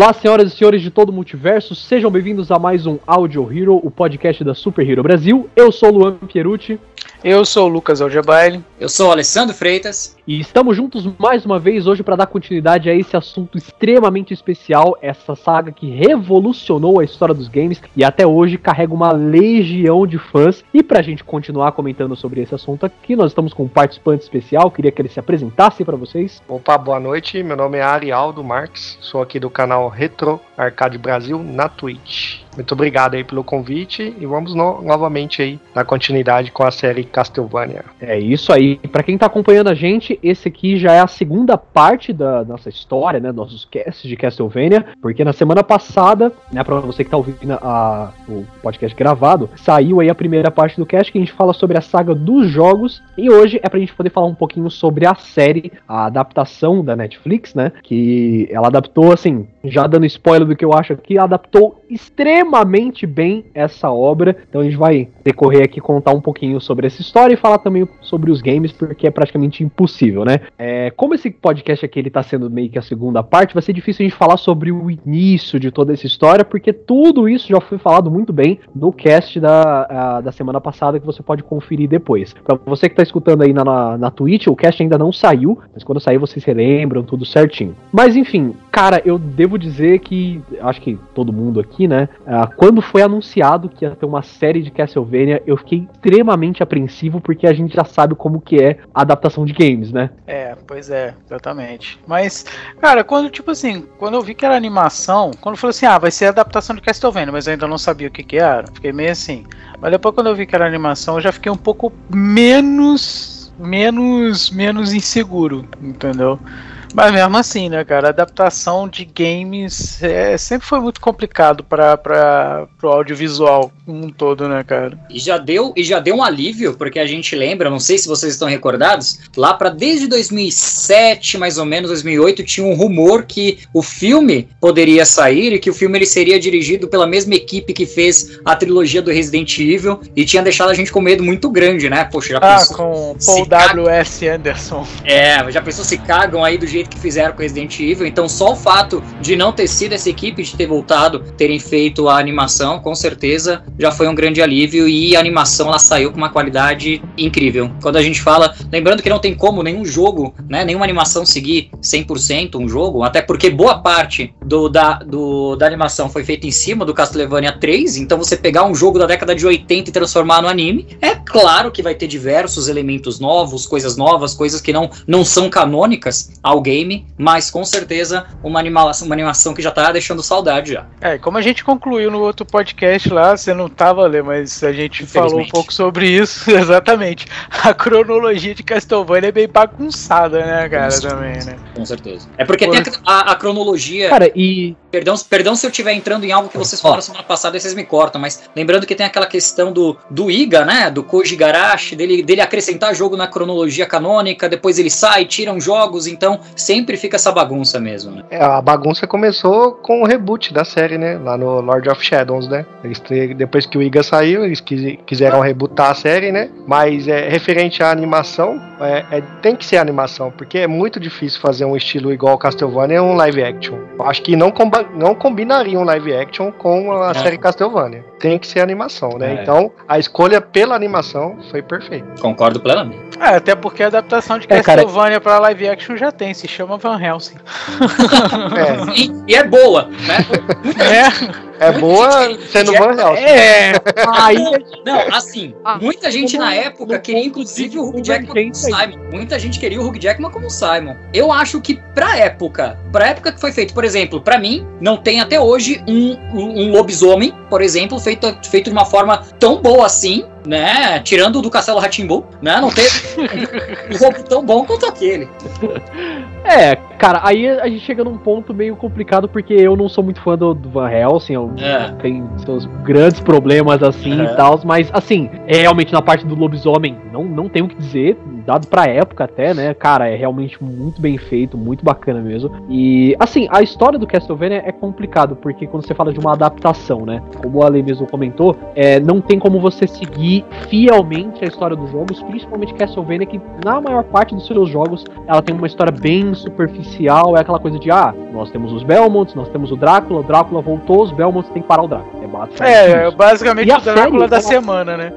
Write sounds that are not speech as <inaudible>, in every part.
Olá, senhoras e senhores de todo o multiverso, sejam bem-vindos a mais um Audio Hero, o podcast da Super Hero Brasil. Eu sou o Luan Pierucci. Eu sou o Lucas Algebaile. Eu sou o Alessandro Freitas. E estamos juntos mais uma vez hoje para dar continuidade a esse assunto extremamente especial, essa saga que revolucionou a história dos games e até hoje carrega uma legião de fãs. E pra gente continuar comentando sobre esse assunto aqui, nós estamos com um participante especial, queria que ele se apresentasse para vocês. Opa, boa noite, meu nome é Arialdo Marques, sou aqui do canal Retro Arcade Brasil na Twitch. Muito obrigado aí pelo convite e vamos no, novamente aí dar continuidade com a série Castlevania. É isso aí. Para quem tá acompanhando a gente, esse aqui já é a segunda parte da nossa história, né, nossos casts de Castlevania, porque na semana passada, né, para você que tá ouvindo a, o podcast gravado, saiu aí a primeira parte do cast que a gente fala sobre a saga dos jogos e hoje é pra gente poder falar um pouquinho sobre a série, a adaptação da Netflix, né, que ela adaptou assim, já dando spoiler do que eu acho aqui, adaptou extremamente bem essa obra. Então a gente vai decorrer aqui contar um pouquinho sobre essa história e falar também sobre os games, porque é praticamente impossível, né? É, como esse podcast aqui ele tá sendo meio que a segunda parte, vai ser difícil a gente falar sobre o início de toda essa história, porque tudo isso já foi falado muito bem no cast da, a, da semana passada que você pode conferir depois. Para você que tá escutando aí na, na, na Twitch, o cast ainda não saiu, mas quando sair vocês se lembram tudo certinho. Mas enfim, cara, eu devo dizer que acho que todo mundo aqui, né? Uh, quando foi anunciado que ia ter uma série de Castlevania, eu fiquei extremamente apreensivo porque a gente já sabe como que é a adaptação de games, né? É, pois é, exatamente. Mas, cara, quando, tipo assim, quando eu vi que era animação, quando falou assim, ah, vai ser a adaptação de Castlevania, mas eu ainda não sabia o que que era, fiquei meio assim. Mas depois quando eu vi que era animação, eu já fiquei um pouco menos, menos, menos inseguro, entendeu? Mas mesmo assim, né, cara, a adaptação de games é, sempre foi muito complicado para o audiovisual como um todo, né, cara? E já deu e já deu um alívio, porque a gente lembra, não sei se vocês estão recordados, lá para desde 2007, mais ou menos 2008, tinha um rumor que o filme poderia sair e que o filme ele seria dirigido pela mesma equipe que fez a trilogia do Resident Evil e tinha deixado a gente com medo muito grande, né? Poxa, já ah, pensou, com Paul W.S. Anderson. É, já pensou se cagam aí do jeito jeito que fizeram com Resident Evil. Então, só o fato de não ter sido essa equipe de ter voltado, terem feito a animação, com certeza já foi um grande alívio. E a animação ela saiu com uma qualidade incrível. Quando a gente fala, lembrando que não tem como nenhum jogo, né, nenhuma animação seguir 100% um jogo, até porque boa parte do, da, do, da animação foi feita em cima do Castlevania 3. Então, você pegar um jogo da década de 80 e transformar no anime, é claro que vai ter diversos elementos novos, coisas novas, coisas que não, não são canônicas ao game, mas com certeza uma animação, uma animação que já tá deixando saudade já. É, como a gente concluiu no outro podcast lá, você não tava ali, mas a gente falou um pouco sobre isso, <laughs> exatamente. A cronologia de Castlevania é bem bagunçada, né, cara, com também, né? Com certeza. É porque Por... tem a, a, cronologia. Cara, e. Perdão, perdão se eu estiver entrando em algo que vocês falaram semana passada e vocês me cortam, mas lembrando que tem aquela questão do, do Iga, né? Do Koji Garashi, dele, dele acrescentar jogo na cronologia canônica, depois ele sai, tiram jogos, então sempre fica essa bagunça mesmo, né? É, a bagunça começou com o reboot da série, né? Lá no Lord of Shadows, né? Eles, depois que o Iga saiu, eles quis, quiseram rebootar a série, né? Mas é, referente à animação, é, é, tem que ser animação, porque é muito difícil fazer um estilo igual Castlevania um live action. Acho que não, não combinaria um live action com a é. série Castlevania. Tem que ser animação, né? É. Então, a escolha pela animação foi perfeita. Concordo plenamente. É, até porque a adaptação de Castlevania é, para live action já tem, se chama Van Helsing. é. <laughs> E, e, é boa, né? <laughs> É. <laughs> É boa sendo Van Helsing. É. Aí, não, assim, ah, muita gente na época queria inclusive o Hugh Jackman como Simon. Muita gente queria o Hugh Jackman como Simon. Eu acho que pra época, pra época que foi feito, por exemplo, pra mim, não tem até hoje um, um, lobisomem, por exemplo, feito, feito de uma forma tão boa assim, né? Tirando do Castelo Ratimbu, né? Não teve <laughs> um jogo tão bom quanto aquele. É, cara, aí a gente chega num ponto meio complicado porque eu não sou muito fã do, do Van Helsing, É. tem seus grandes problemas assim É. e tal, mas assim, é realmente na parte do lobisomem, não, não tenho o que dizer, dado pra época até, né, cara, é realmente muito bem feito, muito bacana mesmo. E assim, a história do Castlevania é complicado, porque quando você fala de uma adaptação, né, como a Ale mesmo comentou, é, não tem como você seguir fielmente a história dos jogos, principalmente Castlevania, que na maior parte dos seus jogos ela tem uma história bem superficial, é aquela coisa de, ah, nós temos os Belmonts, nós temos o Drácula, o Drácula voltou, os Belmonts tem que parar o Drácula. É basicamente É, isso. basicamente o Drácula série, da ela- semana, né?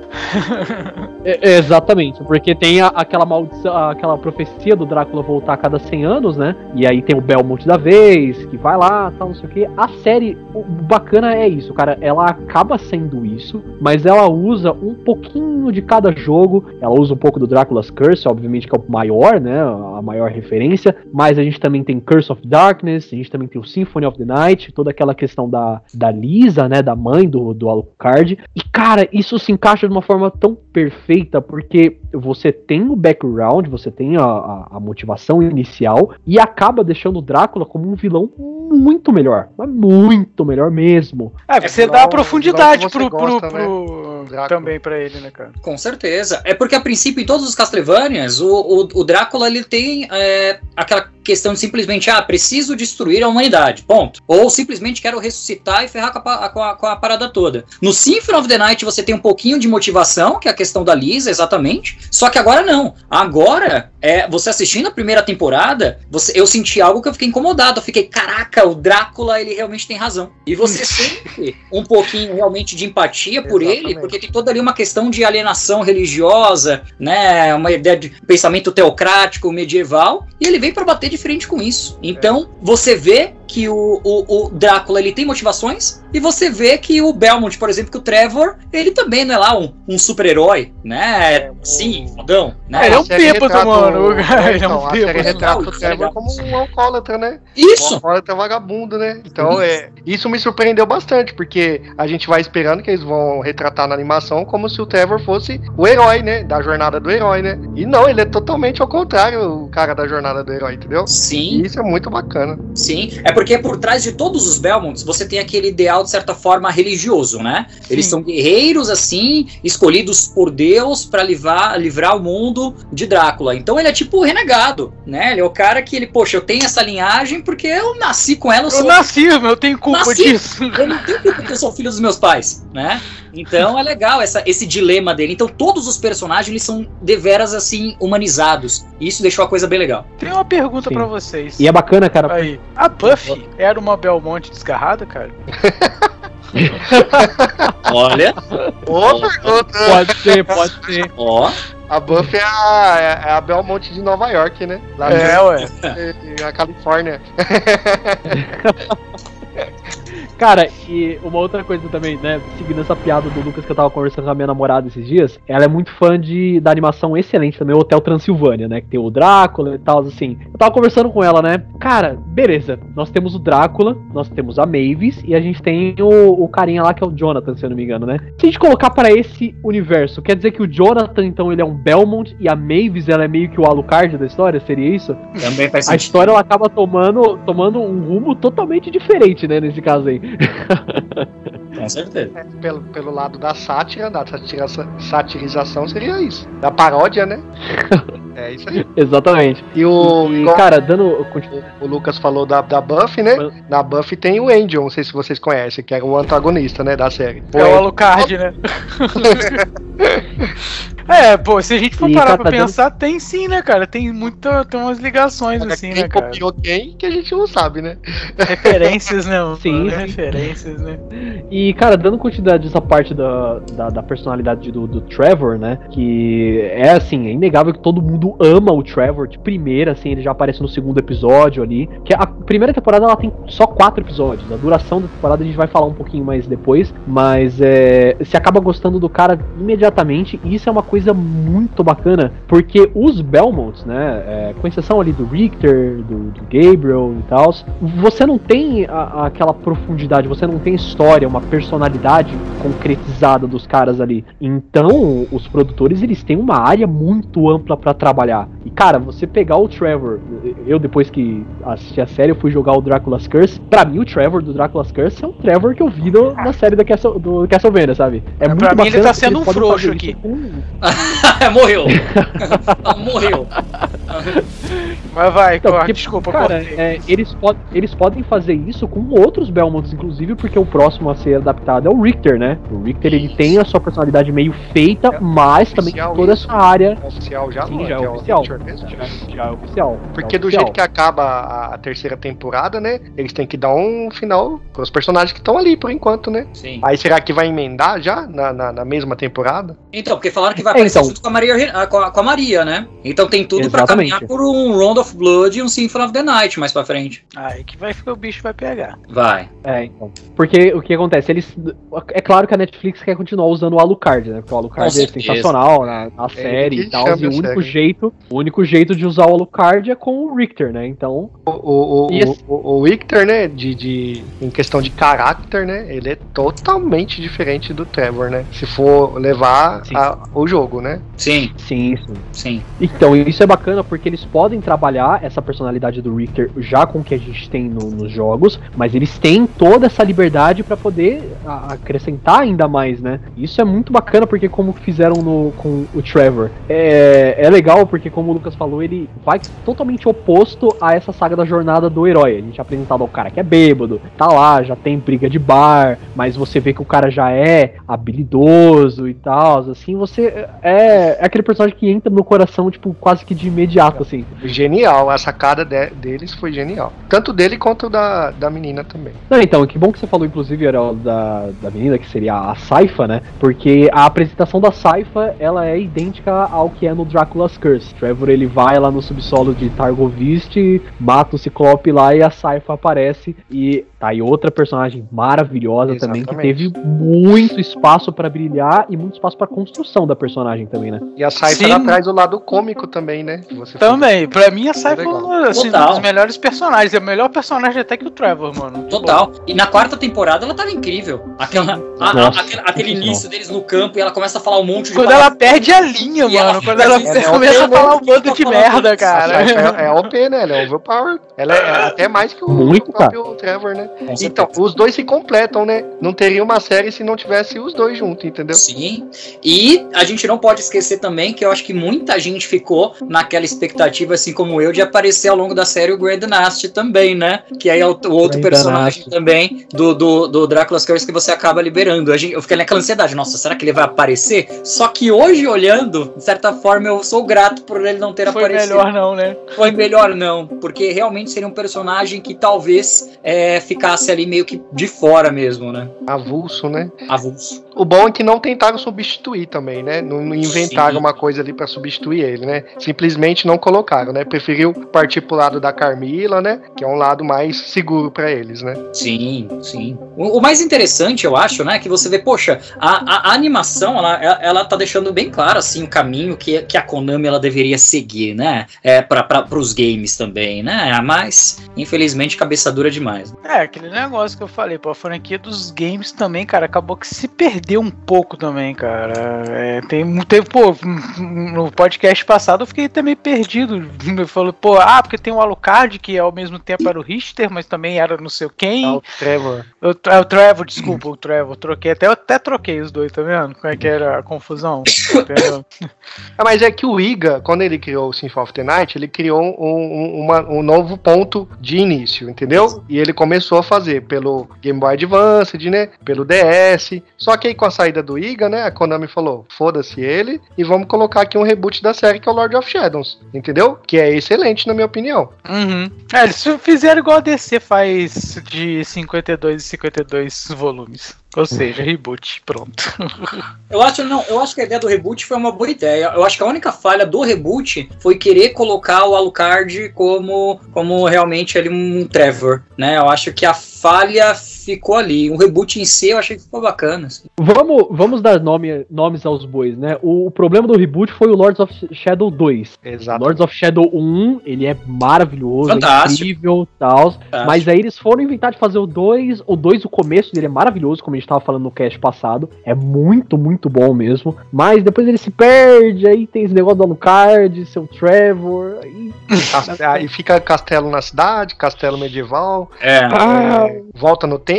É, <laughs> é, exatamente, porque tem a- aquela maldição, aquela profecia do Drácula voltar a cada 100 anos, né? E aí tem o Belmont da vez, que vai lá, tal, não sei o que. A série, o bacana é isso, cara. Ela acaba sendo isso, mas ela usa um pouquinho de cada jogo. Ela usa um pouco do Drácula's Curse, obviamente que é o maior, né? A maior referência. Mas a gente também tem Curse of Darkness, a gente também tem o Symphony of the Night, toda aquela questão da, da Lisa, né? Da mãe do, do Alucard. E, cara, isso se encaixa de uma forma tão perfeita, porque você tem o background, você tem a, a, a motivação inicial, e acaba deixando o Drácula como um vilão muito melhor. Mas muito melhor mesmo. É, você vilão- dá profundidade pro, gosta, pro- Drácula. também pra ele, né, cara? Com certeza. É porque, a princípio, em todos os Castlevanias, o, o, o Drácula ele tem é, aquela から questão de simplesmente, ah, preciso destruir a humanidade, ponto. Ou simplesmente quero ressuscitar e ferrar com a, com a- com a parada toda. No Symphony of the Night você tem um pouquinho de motivação, que é a questão da Lisa, exatamente. Só que agora não. Agora, é, você assistindo a primeira temporada, você, eu senti algo que eu fiquei incomodado. Eu fiquei, caraca, o Drácula, ele realmente tem razão. E você <laughs> sente um pouquinho realmente de empatia por ele, Exatamente. porque tem toda ali uma questão de alienação religiosa, né? Uma ideia de pensamento teocrático medieval, e ele vem pra bater de frente com isso. Então, você vê que o, o, o Drácula ele tem motivações, e você vê que o Belmont, por exemplo, que o Trevor, ele também não é lá um, um super-herói, né? É, Sim, fodão, né? ele é um bêbado, mano. o- O cara, ele é um então, a série bêbado. retrata o Trevor como um alcoólatra, né? Um Isso! alcoólatra vagabundo, né? Então, é, isso me surpreendeu bastante, porque a gente vai esperando que eles vão retratar na animação como se o Trevor fosse o herói, né? Da jornada do herói, né? E não, ele é totalmente ao contrário, o cara da jornada do herói, entendeu? Sim. E isso é muito bacana. Sim, é porque por trás de todos os Belmonts você tem aquele ideal, de certa forma, religioso, né? Eles Sim. são guerreiros, assim, escolhidos por Deus pra livrar, livrar o mundo de Drácula. Então ele é tipo o renegado, né? Ele é o cara que ele, poxa, eu tenho essa linhagem porque eu nasci com ela, eu Eu sou. nasci, meu, eu tenho culpa Nasci. disso. Eu não tenho culpa que eu sou filho dos meus pais, né? Então é legal essa, esse dilema dele. Então todos os personagens eles são deveras assim humanizados. E isso deixou a coisa bem legal. Tem uma pergunta pra vocês. E é bacana, cara. Aí, a Buffy era uma Belmonte desgarrada, cara? <laughs> Olha, Ô, pergunta! Pode ser, pode ser. ó. A Buffy é a, é a Belmonte de Nova York, né? Lá É, ué. na Califórnia. <laughs> Cara, e uma outra coisa também, né? Seguindo essa piada do Lucas que eu tava conversando com a minha namorada esses dias, ela é muito fã de, da animação excelente também, o Hotel Transilvânia, né? Que tem o Drácula e tal, assim. Eu tava conversando com ela, né? Cara, beleza. Nós temos o Drácula, nós temos a Mavis e a gente tem o, o carinha lá que é o Jonathan, se eu não me engano, né? Se a gente colocar pra esse universo, quer dizer que o Jonathan, então, ele é um Belmont e a Mavis, ela é meio que o Alucard da história? Seria isso? Também faz A sentido. história ela acaba tomando, tomando um rumo totalmente diferente, né, nesse caso aí. <laughs> Com certeza. É, pelo, pelo lado da sátira, da satira, satirização, seria isso. Da paródia, né? <laughs> É isso aí. <laughs> Exatamente. E o, E, igual cara, dando. o Lucas falou da, da Buffy, né? Na Buffy tem o Angel, não sei se vocês conhecem, que era o antagonista, né, da série. É o Alucard, né? <laughs> é, pô, se a gente for E, parar pra tá dando- pensar, tem sim, né, cara? Tem muita. Tem umas ligações assim, quem né, cara? copiou quem que a gente não sabe, né? Referências, né? mano? Sim, sim. Referências, né? E, cara, dando continuidade dessa parte da, da, da personalidade do, do Trevor, né? Que é assim, é inegável que todo mundo mundo ama o Trevor de primeira, assim, ele já aparece no segundo episódio ali. Que a primeira temporada ela tem só quatro episódios. A duração da temporada a gente vai falar um pouquinho mais depois, mas é, se acaba gostando do cara imediatamente, e isso é uma coisa muito bacana, porque os Belmonts, né, é, com exceção ali do Richter, do, do Gabriel e tal, você não tem a, aquela profundidade, você não tem história, uma personalidade concretizada dos caras ali. Então, os produtores eles têm uma área muito ampla para trabalhar. E cara, você pegar o Trevor, eu depois que assisti a série, eu fui jogar o Dracula's Curse. Para mim, o Trevor do Dracula's Curse é um Trevor que eu vi no, na série da Castle, do Castlevania, sabe? É, é muito pra mim ele tá sendo um frouxo aqui. Com... <laughs> Morreu. <laughs> Morreu. Mas vai, então, porque, desculpa, cara, é, eles, pod eles podem fazer isso com outros Belmonts, inclusive, porque o próximo a ser adaptado é o Richter, né? O Richter ele tem a sua personalidade meio feita, é, mas é também tem toda essa área. É oficial já, Sim, já é, é oficial. Já, é oficial. Porque é do jeito que acaba a, a, terceira temporada, né? Eles têm que dar um final pros personagens que estão ali por enquanto, né? Sim. Aí será que vai emendar já na, na, na mesma temporada? Então, porque falaram que vai aparecer então, junto com a Maria, com a, com a Maria, né? Então tem tudo para caminhar por um Round of Blood e um Symphony of the Night mais pra frente. Aí que vai ficar o bicho vai pegar. Vai. É, então. Porque o que acontece? Eles. É claro que a Netflix quer continuar usando o Alucard, né? Porque o Alucard é sensacional na, na é, série e tal. E o único série. Jeito. O único jeito de usar o Alucard é com o Richter, né? Então. O, o, o, o, o Richter, né? De, de, em questão de caráter, né? Ele é totalmente diferente do Trevor, né? Se for levar a, o jogo, né? Sim. Sim, sim. Sim. Então, isso é bacana porque eles podem trabalhar essa personalidade do Richter já com o que a gente tem no, nos jogos, mas eles têm toda essa liberdade para poder acrescentar ainda mais, né? Isso é muito bacana porque como fizeram no, com o Trevor. É, é legal porque como o Lucas falou, ele vai totalmente oposto a essa saga da jornada do herói. A gente é apresentado ao cara que é bêbado, tá lá, já tem briga de bar, mas você vê que o cara já é habilidoso e tal, assim, você é, é aquele personagem que entra no coração, tipo, quase que de imediato, assim. Genial, a sacada de, deles foi genial. Tanto dele quanto da, da menina também. Não, então, que bom que você falou, inclusive, era da, da menina, que seria a Saifa, né? Porque a apresentação da Saifa, ela é idêntica ao que é no Dracula's Curse. Trevor, ele vai lá no subsolo de Targovist, mata o Ciclope lá e a Saifa aparece. E tá aí outra personagem maravilhosa Exatamente. também, que teve muito espaço para brilhar e muito espaço para construção da personagem também, né? E a Saifa ela traz o lado cômico também, né? também, pra mim a Saifa é assim, um dos melhores personagens. É o melhor personagem até que o Trevor, mano. Total. E na quarta temporada ela tava incrível. Aquela, a, Nossa, aquele, aquele início deles no campo e ela começa a falar um monte de Quando ela perde a linha, mano. Ela, quando ela é, começa a falar um bando de merda, cara. É, é OP, né? Ela é overpower. Ela é até mais que o, Muito, o próprio. Trevor, né? Então, os dois se completam, né? Não teria uma série se não tivesse os dois juntos, entendeu? Sim. E a gente não pode esquecer também que eu acho que muita gente ficou naquela expectativa, assim como eu, de aparecer ao longo da série o Grand Dynasty também, né? Que aí é o, o outro Grand personagem também do, do, do Drácula's Curse que você acaba liberando. A gente, eu fiquei naquela ansiedade, nossa, será que ele vai aparecer? Só que hoje, olhando, de certa forma, eu sou grato por ele não ter Foi aparecido. Foi melhor não, né? Foi melhor não, porque realmente seria um personagem que talvez é, ficasse ali meio que de fora mesmo, né? Avulso, né? Avulso. O bom é que não tentaram substituir também, né? Não, não inventaram Sim. uma coisa ali para substituir ele, né? Simplesmente não colocaram, né? Preferiu partir pro lado da Carmila, né? Que é um lado mais seguro para eles, né? Sim, sim. O, o, mais interessante, eu acho, né? Que você vê, poxa, a, a, a animação, ela, ela tá deixando bem claro, assim, o caminho que, que a Konami ela deveria seguir, né? É, para os games também, né? Mas, infelizmente, cabeça dura demais. É, aquele negócio que eu falei, pô, a franquia dos games também, cara, acabou que se perdeu um pouco também, cara. É, tem muito tempo, pô, no podcast passado eu fiquei também perdido. <laughs> Eu falei, pô, ah, porque tem o Alucard, que ao mesmo tempo era o Richter, mas também era não sei quem. É o Trevor. O, é o Trevor, desculpa, o Trevor. Troquei, até, eu até troquei os dois, tá vendo? Como é que era a confusão? <laughs> é, mas é que o Iga, quando ele criou o Symphony of the Night, ele criou um, um, uma, um novo ponto de início, entendeu? E ele começou a fazer pelo Game Boy Advance, né? Pelo DS. Só que aí com a saída do Iga, né? A Konami falou: foda-se ele e vamos colocar aqui um reboot da série que é o Lord of Shadows, entendeu? Que é excelente, na minha opinião. Uhum. É, eles fizeram igual a DC faz de 52 e 52 volumes. Ou seja, reboot, pronto. <laughs> Eu acho, não, eu acho que a ideia do reboot foi uma boa ideia. Eu acho que a única falha do reboot foi querer colocar o Alucard como, como realmente ali um Trevor, né? Eu acho que a falha ficou ali. O reboot em si eu achei que ficou bacana. Assim. Vamos, vamos dar nome, nomes aos bois, né? O, o, problema do reboot foi o Lords of Shadow 2. Exato. Lords of Shadow 1, ele é maravilhoso, é Fantástico. incrível tal. Mas aí eles foram inventar de fazer o 2. O 2, o começo dele é maravilhoso, como a gente tava falando no cast passado. É muito, muito bom mesmo. Mas depois ele se perde, aí tem esse negócio do Alucard, seu Trevor. Aí... <laughs> aí fica castelo na cidade, castelo medieval. É. Ah. é volta no tempo,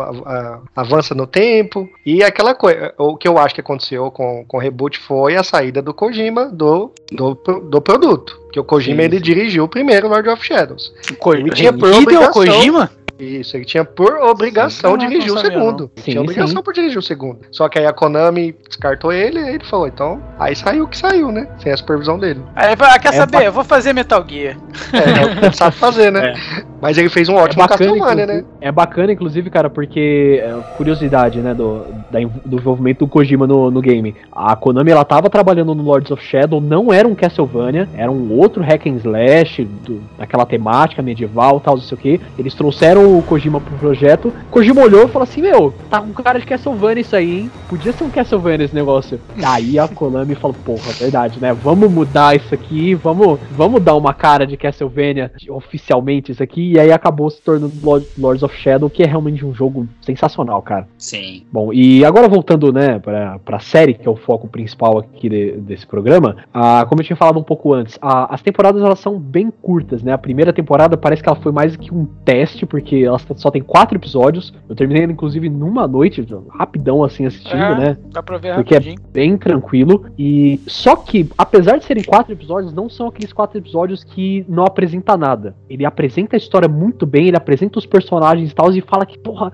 a, a, avança no tempo. E aquela coisa. O que eu acho que aconteceu com, com o reboot foi a saída do Kojima do, do, do produto. Que o Kojima sim, sim. ele dirigiu o primeiro Lord of Shadows. O ele tinha por obrigação, Kojima? Isso, ele tinha por obrigação sim, dirigir o segundo. Sim, tinha obrigação sim. por dirigir o segundo. Só que aí a Konami descartou ele e ele falou, então, aí saiu o que saiu, né? Sem a supervisão dele. Aí, ah, quer é saber? Eu vou fazer Metal Gear. É, é o que ele sabe fazer, né? É. Mas ele fez um ótimo é bacana, Castlevania, né? É bacana, inclusive, cara, porque é, curiosidade, né, do, da, do envolvimento do Kojima no, no game. A Konami, ela tava trabalhando no Lords of Shadow, não era um Castlevania, era um outro hack and slash, do, daquela temática medieval, tal, não sei o que. Eles trouxeram o Kojima pro projeto. Kojima olhou e falou assim: Meu, tá com cara de Castlevania isso aí, hein? Podia ser um Castlevania esse negócio. Aí a Konami falou: Porra, verdade, né? Vamos mudar isso aqui, vamos, vamos dar uma cara de Castlevania oficialmente isso aqui. E aí acabou se tornando Lords of Shadow, que é realmente um jogo sensacional, cara. Sim. Bom, e agora voltando, né, pra, pra série, que é o foco principal aqui de, desse programa, ah, como eu tinha falado um pouco antes, a, as temporadas elas são bem curtas, né? A primeira temporada parece que ela foi mais que um teste, porque elas só tem quatro episódios. Eu terminei, inclusive, numa noite, rapidão assim, assistindo, é, né? Dá pra ver Porque rapidinho. é bem tranquilo. E só que, apesar de serem quatro episódios, não são aqueles quatro episódios que não apresenta nada. Ele apresenta a história muito bem, ele apresenta os personagens e tal, e fala que, porra,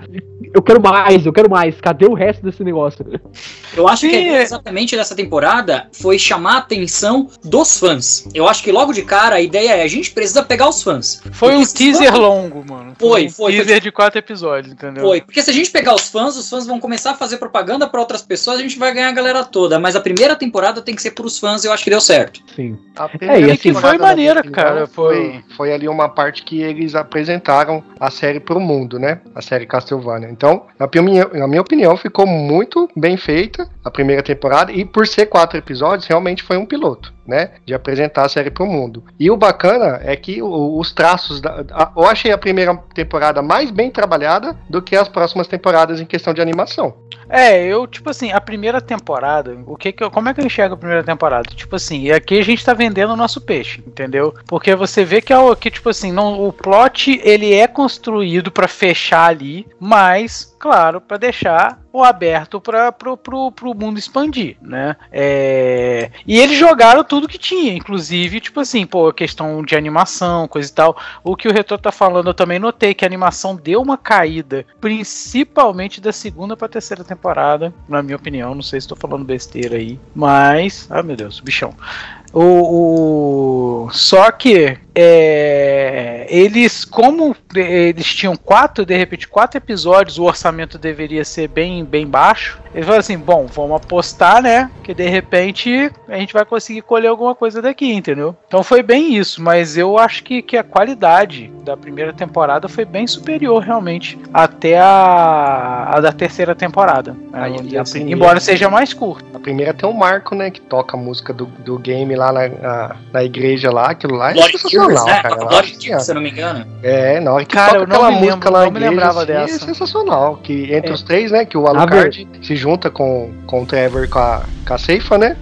eu quero mais, eu quero mais. Cadê o resto desse negócio? <laughs> Eu acho Sim. que exatamente dessa temporada foi chamar a atenção dos fãs. Eu acho que logo de cara a ideia é a gente precisa pegar os fãs. Foi um teaser fãs... longo, mano. Foi, foi foi. Teaser de quatro episódios, entendeu? Foi. Porque se a gente pegar os fãs, os fãs vão começar a fazer propaganda para outras pessoas, a gente vai ganhar a galera toda. Mas a primeira temporada tem que ser pros fãs e eu acho que deu certo. Sim. é, e assim, foi maneira, cara. Foi... foi ali uma parte que eles apresentaram a série pro mundo, né? A série Castlevania. Então, na minha, na minha opinião, ficou muito bem feita a primeira temporada. E por ser quatro episódios, realmente foi um piloto né? De apresentar a série pro mundo. E o bacana é que o, os traços. Da, a, eu achei a primeira temporada mais bem trabalhada do que as próximas temporadas em questão de animação. É, eu, tipo assim, a primeira temporada, o que que eu, como é que eu enxergo a primeira temporada? Tipo assim, aqui a gente tá vendendo o nosso peixe, entendeu? Porque você vê que, é, que tipo assim, não, o plot, ele é construído para fechar ali, mas, claro, para deixar o aberto para pro mundo expandir, né? É... E eles jogaram tudo que tinha, inclusive, tipo assim, pô, questão de animação, coisa e tal. O que o Retor tá falando, eu também notei que a animação deu uma caída, principalmente da segunda pra terceira temporada, na minha opinião. Não sei se tô falando besteira aí, mas. Ah, meu Deus, bichão. O, o, só que é, eles, como eles tinham quatro, de repente, quatro episódios, o orçamento deveria ser bem, bem baixo. Eles falaram assim: bom, vamos apostar, né? Que de repente a gente vai conseguir colher alguma coisa daqui, entendeu? Então foi bem isso, mas eu acho que, que a qualidade da primeira temporada foi bem superior, realmente, até a, a da terceira temporada. Aí, assim, primeira, embora seja mais curta. A primeira tem um marco, né? Que toca a música do, do game lá na, na, na igreja lá, aquilo lá é sensacional, né? cara. Blood Tears, se eu não me engano. É, na hora que cara, toca aquela música lembro, lá na igreja, lembrava assim, é dessa. é sensacional. Que entre é. os três, né, que o Alucard se junta com, com o Trevor com a, com a Seifa, né,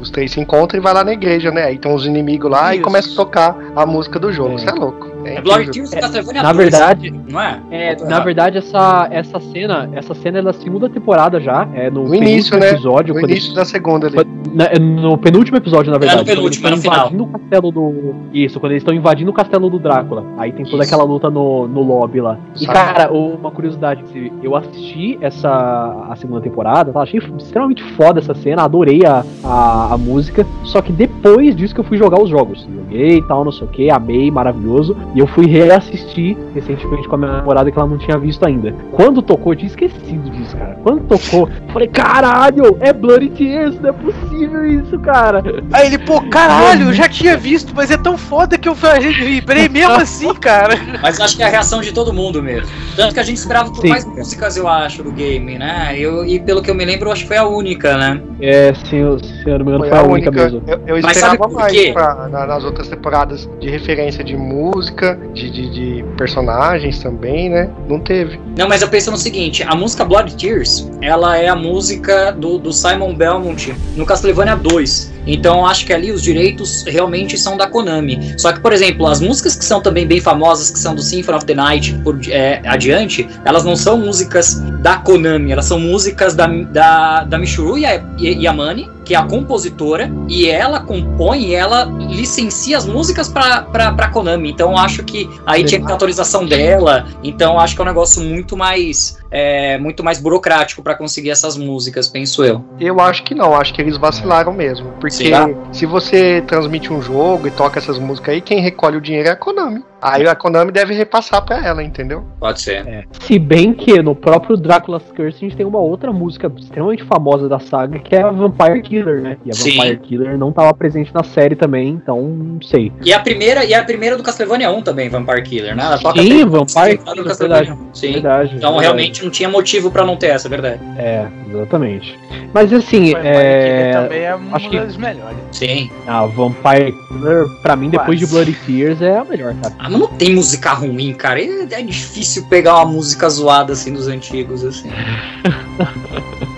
os três se encontram e vai lá na igreja, né, aí tem os inimigos lá Isso. e começa a tocar a música do jogo, isso é, é louco. É, Blood Tears e Castlevania na verdade, não é? é na verdade, essa, essa cena, essa cena é da segunda temporada já, é no, no início, né? episódio. No início eles, da segunda ali. É no penúltimo episódio, na verdade. É no penúltimo, quando eles estão invadindo o castelo do. Isso, quando eles estão invadindo o castelo do Drácula. Aí tem toda Isso. aquela luta no, no lobby lá. E, Sabe. cara, uma curiosidade, eu assisti essa a segunda temporada, tá? achei extremamente foda essa cena, adorei a, a, a música. Só que depois depois disso que eu fui jogar os jogos. Joguei e tal, não sei o que, amei, maravilhoso. E eu fui reassistir recentemente com a minha namorada que ela não tinha visto ainda. Quando tocou, eu tinha esquecido disso, cara. Quando tocou, eu falei, caralho, é Bloody Tears, não é possível isso, cara. Aí ele, pô, caralho, eu já tinha visto, mas é tão foda que eu <laughs> vibrei mesmo assim, cara. Mas acho que é a reação de todo mundo mesmo. Tanto que a gente esperava por Sim. mais músicas, eu acho, do game, né? Eu, e pelo que eu me lembro, eu acho que foi a única, né? É, se eu, se eu não me engano, Foi foi a a única única. mesmo. Eu, eu Mas esperava sabe por mais quê? pra- na- nas outras temporadas de referência de música, de, de, de personagens também, né? Não teve. Não, mas eu penso no seguinte, a música Blood Tears, ela é a música do, do Simon Belmont no Castlevania 2. Então acho que ali os direitos realmente são da Konami. Só que, por exemplo, as músicas que são também bem famosas, que são do Symphony of the Night por é, adiante, elas não são músicas da Konami, elas são músicas da, da, da Ya- Yamane, que é a compositora, e ela compõe e ela licencia as músicas pra Konami. Então acho que aí tinha que ter autorização dela. Então acho que é um negócio muito mais é, muito mais burocrático pra conseguir essas músicas, penso eu. Eu acho que não, acho que eles vacilaram mesmo. Porque Será? se você transmite um jogo e toca essas músicas aí, quem recolhe o dinheiro é a Konami. Aí a Konami deve repassar pra ela, entendeu? Pode ser. É. Se bem que no próprio Drácula's Curse a gente tem uma outra música extremamente famosa da saga que é a Vampire Killer, né? E a Sim. Vampire Killer não estava presente na série também, então não sei. E a primeira, e a primeira do Castlevania 1 também, Vampire Killer, né? Ela toca Sim, Vampire Killer. Sim. Verdade. Então verdade. realmente não tinha motivo pra não ter essa, é verdade. É, exatamente. Mas assim, Vampire é. Killer também é uma acho que- das melhores. Sim. A Vampire Killer, pra mim, depois Quase. de Bloody Tears, é a melhor, cara. Ah, mas não tem música ruim, cara. É, é difícil pegar uma música zoada assim dos antigos, assim. <laughs>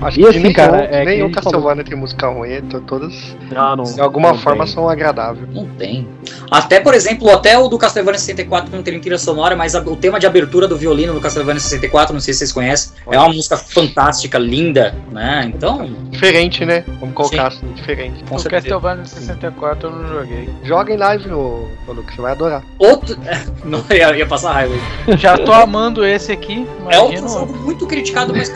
Acho E que assim, nenhum, cara, é nenhum Castlevania tem música ruim, to- todas Não, não. de alguma não forma tem. são agradáveis. Não tem. Até, por exemplo, até o do Castlevania 64 não tem trilha sonora, mas a- o tema de abertura do violino no Castlevania 64, não sei se vocês conhecem, é uma música fantástica, linda, né? Então, Diferente, né? Vamos colocar assim, diferente. com o certeza. Castlevania 64 eu não joguei. Joga em live, ô, ô Lucas, você vai adorar. Outro. <laughs> Não, ia, ia passar raiva. Já tô amando esse aqui. É outro Imagino. jogo muito criticado, mas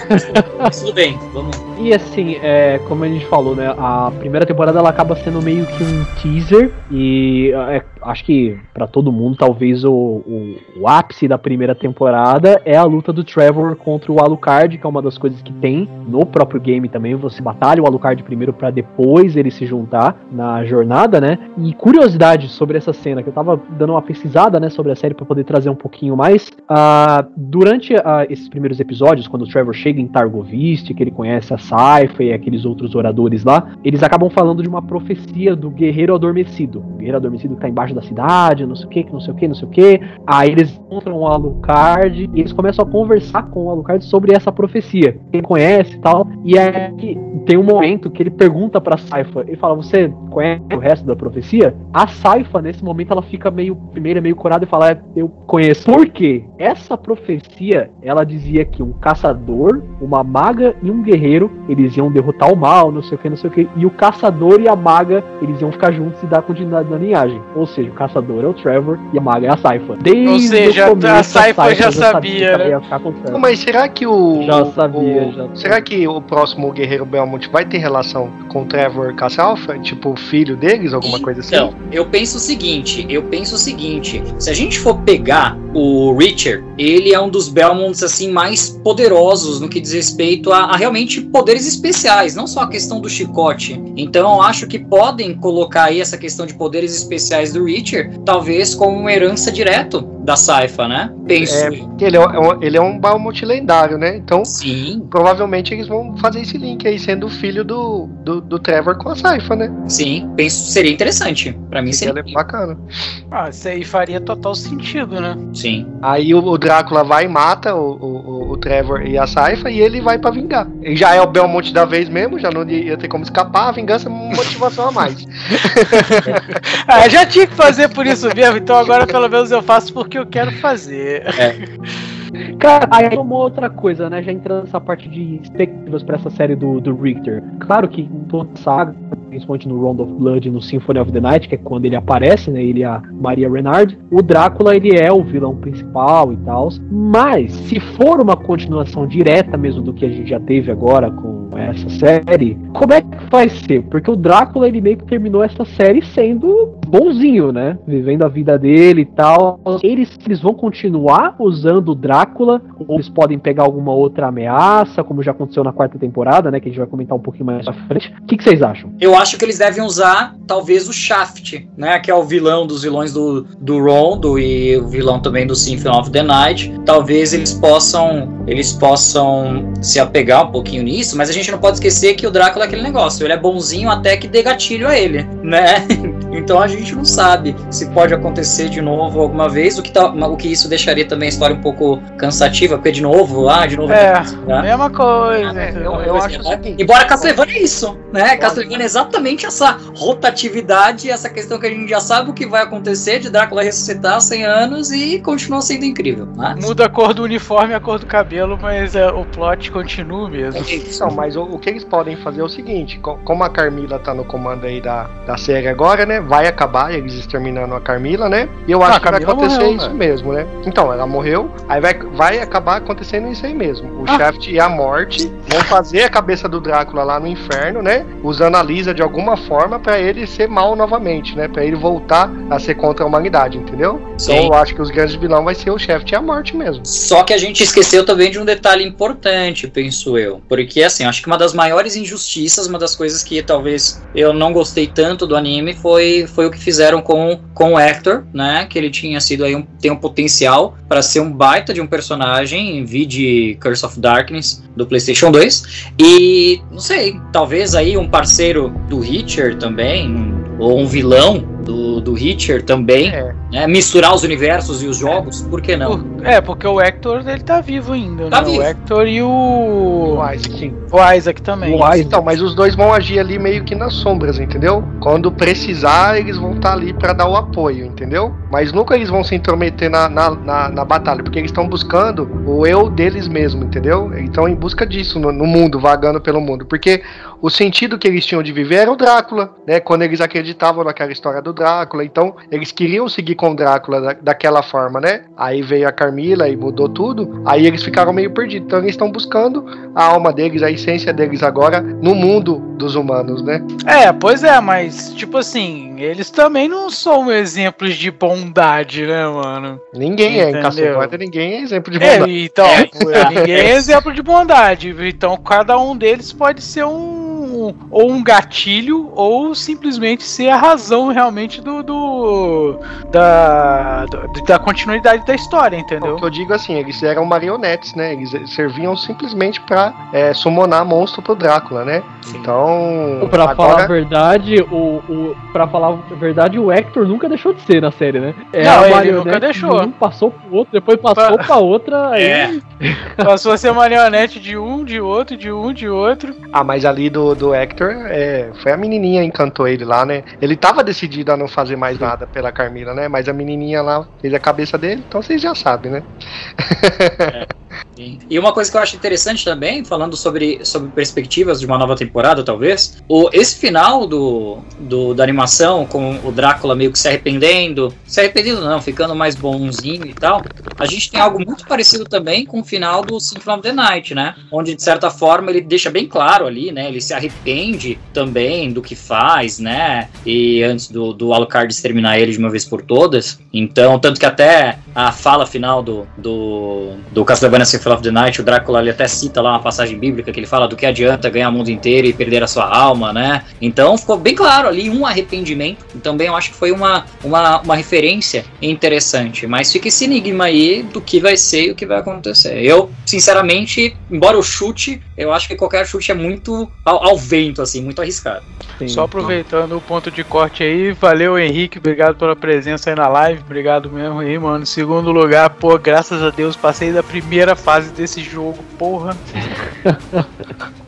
mas <laughs> tudo bem. Vamos. E assim, é, como a gente falou, né? A primeira temporada ela acaba sendo meio que um teaser. E é, acho que pra todo mundo, talvez o, o, o ápice da primeira temporada é a luta do Trevor contra o Alucard, que é uma das coisas que tem no próprio game também. Você batalha o Alucard primeiro pra depois ele se juntar na jornada, né? E curiosidade sobre essa cena, que eu tava dando uma pesquisada, né, sobre a série pra poder trazer um pouquinho mais. Ah, durante ah, esses primeiros episódios, quando o Trevor chega em Targovist, que ele conhece a Saifa e aqueles outros oradores lá, eles acabam falando de uma profecia do guerreiro adormecido. O guerreiro adormecido que tá embaixo da cidade, não sei o que, não sei o que, não sei o que. Aí eles encontram o Alucard e eles começam a conversar com o Alucard sobre essa profecia. Quem conhece e tal. E aí tem um momento que ele pergunta pra Saifa, ele fala, você conhece o resto da profecia? A Saifa, nesse momento, ela fica meio, primeiro meio corada e fala, "É, eu conheço. Por quê? Essa profecia, ela dizia que um caçador, uma maga e um guerreiro, eles iam derrotar o mal, não sei o que, não sei o que, e o caçador e a maga, eles iam ficar juntos e dar continuidade na linhagem. Ou seja, o caçador é o Trevor e a maga é a Saifa. Desde Ou seja, o começo, a Saifa já sabia, que ela né? Não, mas será que o. Já sabia, o- já Será que o próximo Guerreiro Belmont vai ter relação com o Trevor Cassalfa? Tipo, filho deles, alguma coisa assim? Então, eu penso o seguinte, eu penso o seguinte, se a gente for pegar o Richard, ele é um dos Belmonts assim mais poderosos no que diz respeito a, a realmente poderes especiais, não só a questão do chicote. Então, acho que podem colocar aí essa questão de poderes especiais do Richard, talvez como uma herança direto da Saifa, né? Penso. É, porque ele é, um- ele é um Belmont lendário, né? Então, Sim, provavelmente eles vão fazer esse link aí, sendo o filho do, do, do Trevor com a Saifa, né? sim, penso seria interessante. Pra mim Seria seria. bacana. Ah, isso aí faria total sentido, né? Sim. Aí o, o Drácula vai e mata o, o, o Trevor e a Saifa e ele vai pra vingar. Ele já é o Belmont da vez mesmo, já não ia ter como escapar, a vingança é uma motivação a mais. <laughs> Ah, já tinha que fazer por isso mesmo, então agora pelo menos eu faço porque eu quero fazer. Cara, aí uma outra coisa, né? Já entrando nessa parte de expectativas pra essa série do, do Richter. Claro que em toda saga principalmente no Round of Blood e no Symphony of the Night, que é quando ele aparece, né? Ele e a Maria Renard. O Drácula, ele é o vilão principal e tal. Mas, se for uma continuação direta mesmo do que a gente já teve agora com essa série, como é que vai ser? Porque o Drácula, ele meio que terminou essa série sendo bonzinho, né? Vivendo a vida dele e tal. Eles, eles vão continuar usando o Drácula, ou eles podem pegar alguma outra ameaça, como já aconteceu na quarta temporada, né? Que a gente vai comentar um pouquinho mais pra frente. O que, que vocês acham? Eu acho que eles devem usar, talvez, o Shaft, né? Que é o vilão dos vilões do, do Rondo e o vilão também do Symphony of the Night. Talvez eles possam, eles possam se apegar um pouquinho nisso, mas a gente não pode esquecer que o Drácula é aquele negócio. Ele é bonzinho até que dê gatilho a ele, né? <laughs> Então a gente não sabe se pode acontecer de novo alguma vez, o que, tá, o que isso deixaria também a história um pouco cansativa, porque de novo, ah, de novo. É, tá? mesma coisa. É, eu, eu acho o seguinte. Embora Castlevania é isso, né? Castlevania é exatamente essa rotatividade, essa questão que a gente já sabe o que vai acontecer de Drácula ressuscitar 100 anos e continua sendo incrível. Mas... Muda a cor do uniforme e a cor do cabelo, mas é, o plot continua mesmo. Não, mas o, o, que eles podem fazer é o seguinte: como a Carmila tá no comando aí da, da série agora, né? Vai acabar eles exterminando a Carmila, né? E eu acho ah, que vai acontecer morreu, isso né? mesmo, né? Então, ela morreu, aí vai, vai acabar acontecendo isso aí mesmo. O ah. Shaft e a Morte vão fazer a cabeça do Drácula lá no inferno, né? Usando a Lisa de alguma forma para ele ser mal novamente, né? Para ele voltar a ser contra a humanidade, entendeu? Sim. Então eu acho que os grandes vilões vai ser o Shaft e a Morte mesmo. Só que a gente esqueceu também de um detalhe importante, penso eu. Porque, assim, acho que uma das maiores injustiças, uma das coisas que talvez eu não gostei tanto do anime foi, foi o que fizeram com, com o Hector, né? Que ele tinha sido aí um, tem um potencial para ser um baita de um personagem, de Curse of Darkness do PlayStation 2. E não sei, talvez aí um parceiro do Richard também, ou um vilão do, do Hitcher também, é. né? misturar os universos e os jogos, por que não? É, porque o Hector ele tá vivo ainda, tá né? Vivo. O Hector e o. O Isaac, sim. O Isaac também. O Isaac, então, mas os dois vão agir ali meio que nas sombras, entendeu? Quando precisar, eles vão estar tá ali para dar o apoio, entendeu? Mas nunca eles vão se intrometer na, na, na, na batalha, porque eles estão buscando o eu deles mesmo, entendeu? Eles estão em busca disso no, no mundo, vagando pelo mundo. Porque o sentido que eles tinham de viver era o Drácula, né? Quando eles acreditavam naquela história do Drácula. Então, eles queriam seguir com o Drácula da, daquela forma, né? Aí veio a Carmila e mudou tudo. Aí eles ficaram meio perdidos. Então, eles estão buscando a alma deles, a essência deles agora no mundo dos humanos, né? É, pois é, mas, tipo assim, eles também não são exemplos de bondade, né, mano? Ninguém Entendeu? é. Em Castlevania, ninguém é exemplo de bondade. <laughs> É, então, ninguém é exemplo de bondade. Então, cada um deles pode ser um ou um gatilho ou simplesmente ser a razão realmente do, do da, da continuidade da história, entendeu? O que eu digo assim, eles eram marionetes, né? Eles serviam simplesmente para é, summonar monstro pro Drácula, né? Então, para agora... falar a verdade, o, o para falar a verdade, o Hector nunca deixou de ser na série, né? É Não, ele nunca deixou. Um passou pro outro, depois passou pra, pra outra, <laughs> aí... É. <laughs> Passou a ser marionete de um, de outro, de um, de outro. Ah, mas ali do, do Hector, é, foi a menininha que encantou ele lá, né? Ele tava decidido a não fazer mais nada pela Carmila, né? Mas a menininha lá fez a cabeça dele, então vocês já sabem, né? É. <laughs> E uma coisa que eu acho interessante também, falando sobre, sobre perspectivas de uma nova temporada, talvez, o, esse final do, do, da animação, com o Drácula meio que se arrependendo, se arrependendo não, ficando mais bonzinho e tal, a gente tem algo muito parecido também com o final do Symphony of the Night, né? Onde, de certa forma, ele deixa bem claro ali, né? Ele se arrepende também do que faz, né? E antes do, do Alucard exterminar ele de uma vez por todas. Então, tanto que até a fala final do, do, do Castlevania Symphony of the Night, o Drácula ele até cita lá uma passagem bíblica que ele fala do que adianta ganhar o mundo inteiro e perder a sua alma, né? Então ficou bem claro ali um arrependimento. Também eu acho que foi uma, uma, uma referência interessante. Mas fica esse enigma aí do que vai ser e o que vai acontecer. Eu, sinceramente, embora eu chute, eu acho que qualquer chute é muito ao, ao vento, assim, muito arriscado. Sim. Só aproveitando o ponto de corte aí, valeu Henrique, obrigado pela presença aí na live, obrigado mesmo aí, mano. Segundo lugar, pô, graças a Deus passei da primeira fase desse jogo, porra. <laughs>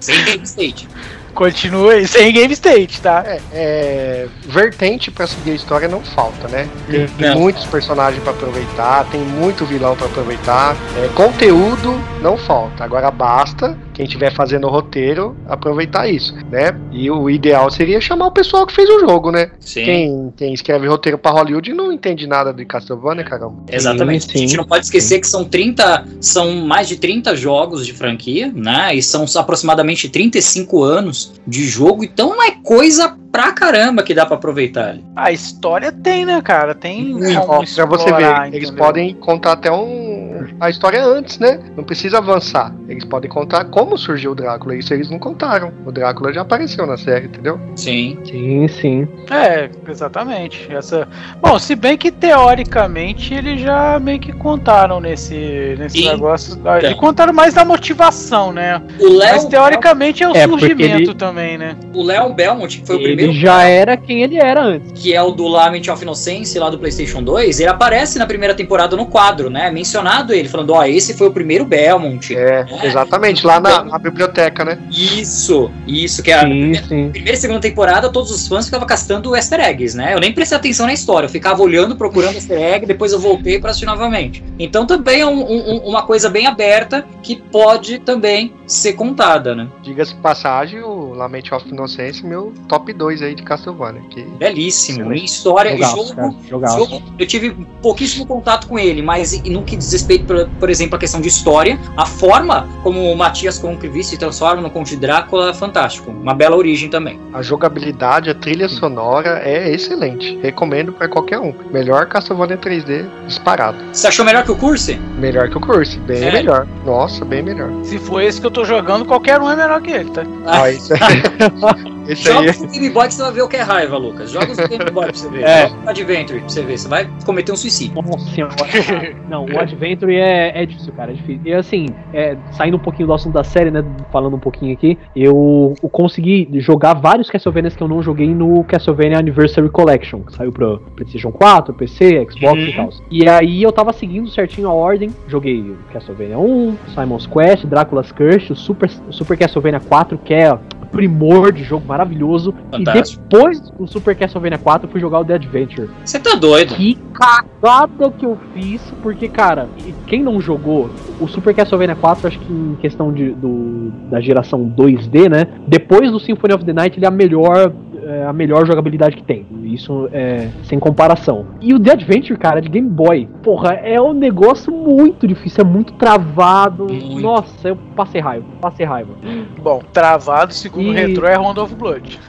Sem game state. Continua aí, sem game state, tá? É, é, vertente pra seguir a história não falta, né? Tem, tem muitos personagens para aproveitar, tem muito vilão para aproveitar. É, conteúdo não falta. Agora basta quem estiver fazendo o roteiro aproveitar isso, né? E o ideal seria chamar o pessoal que fez o jogo, né? Sim. Quem, quem escreve roteiro pra Hollywood não entende nada de Castlevania, caramba. Exatamente. Sim, A gente não pode esquecer que são 30, são mais de 30 jogos de franquia, né? E são aproximadamente 35 anos de jogo, então é coisa pra caramba que dá pra aproveitar. ali. A história tem, né, cara? Tem Ó, como pra você explorar, ver, eles entendeu? podem contar até um a história antes, né? Não precisa avançar. Eles podem contar como surgiu o Drácula. Isso eles não contaram. O Drácula já apareceu na série, entendeu? Sim. Sim, sim. É, exatamente. Essa... Bom, se bem que teoricamente eles já meio que contaram nesse, nesse Sim. negócio. ah, E contaram mais da motivação, né? O Mas Léo, teoricamente é o É, surgimento ele- também, né? o Léo Belmont, que foi o Ele já era quem ele era antes. que é o do Lament of Innocence lá do PlayStation 2, ele aparece na primeira temporada no quadro, né? Mencionado ele, falando: Ó, esse foi o primeiro Belmont. É, exatamente. Lá na, na biblioteca, né? Isso, isso, que é a Sim, sim. primeira e segunda temporada, todos os fãs ficavam castando easter eggs, né? Eu nem prestei atenção na história, eu ficava olhando, procurando easter egg, depois eu voltei pra assistir novamente. Então também é um- um- uma coisa bem aberta que pode também ser contada, né? Diga-se de passagem, o Lament of Innocence, meu top 2 aí de Castlevania. Que Belíssimo. Excelente. História, Jogaço, jogo, cara, jogaço. jogo, eu tive pouquíssimo contato com ele, mas e no que diz respeito, por, por exemplo, a questão de história, a forma como o Matias Concrivi se transforma no Conde Drácula é fantástico. Uma bela origem também. a jogabilidade, a trilha sonora é excelente. Recomendo pra qualquer um. Melhor Castlevania 3D disparado. Você achou melhor que o Curse? Melhor que o Curse, bem Sério? melhor. Nossa, bem melhor. Se for esse que eu tô jogando, qualquer um é melhor que ele, tá? Ah. Isso, <laughs> esse Joga aí os Game Boy que você vai ver o que é raiva, Lucas. Joga os Game Boy pra você ver. <laughs> É. Joga o Adventure pra você ver. Você vai cometer um suicídio. Nossa senhora. <laughs> Não, o Adventure é, é difícil, cara. É difícil. E assim, é, saindo um pouquinho do assunto da série, né? Falando um pouquinho aqui, eu, eu consegui jogar vários Castlevanias que eu não joguei no Castlevania Anniversary Collection, que saiu pra PlayStation 4, PC, Xbox e Uhum. tal. E aí eu tava seguindo certinho a ordem. Joguei o Castlevania 1, Simon's Quest, Drácula's Curse, o Super, o Super Castlevania 4, que é primor de jogo maravilhoso. Fantástico. E depois do Super Castlevania 4, eu fui jogar o The Adventure. Você tá doido. Que cagada que eu fiz, porque, cara, quem não jogou, o Super Castlevania 4, acho que em questão de, do, da geração 2D, né? Depois do Symphony of the Night, ele é a melhor. É a melhor jogabilidade que tem. Isso é sem comparação. E o The Adventure, cara, de Game Boy, porra, é um negócio muito difícil, é muito travado. Muito. Nossa, eu passei raiva, passei raiva. Bom, travado, segundo o E- retrô, é Round of Blood.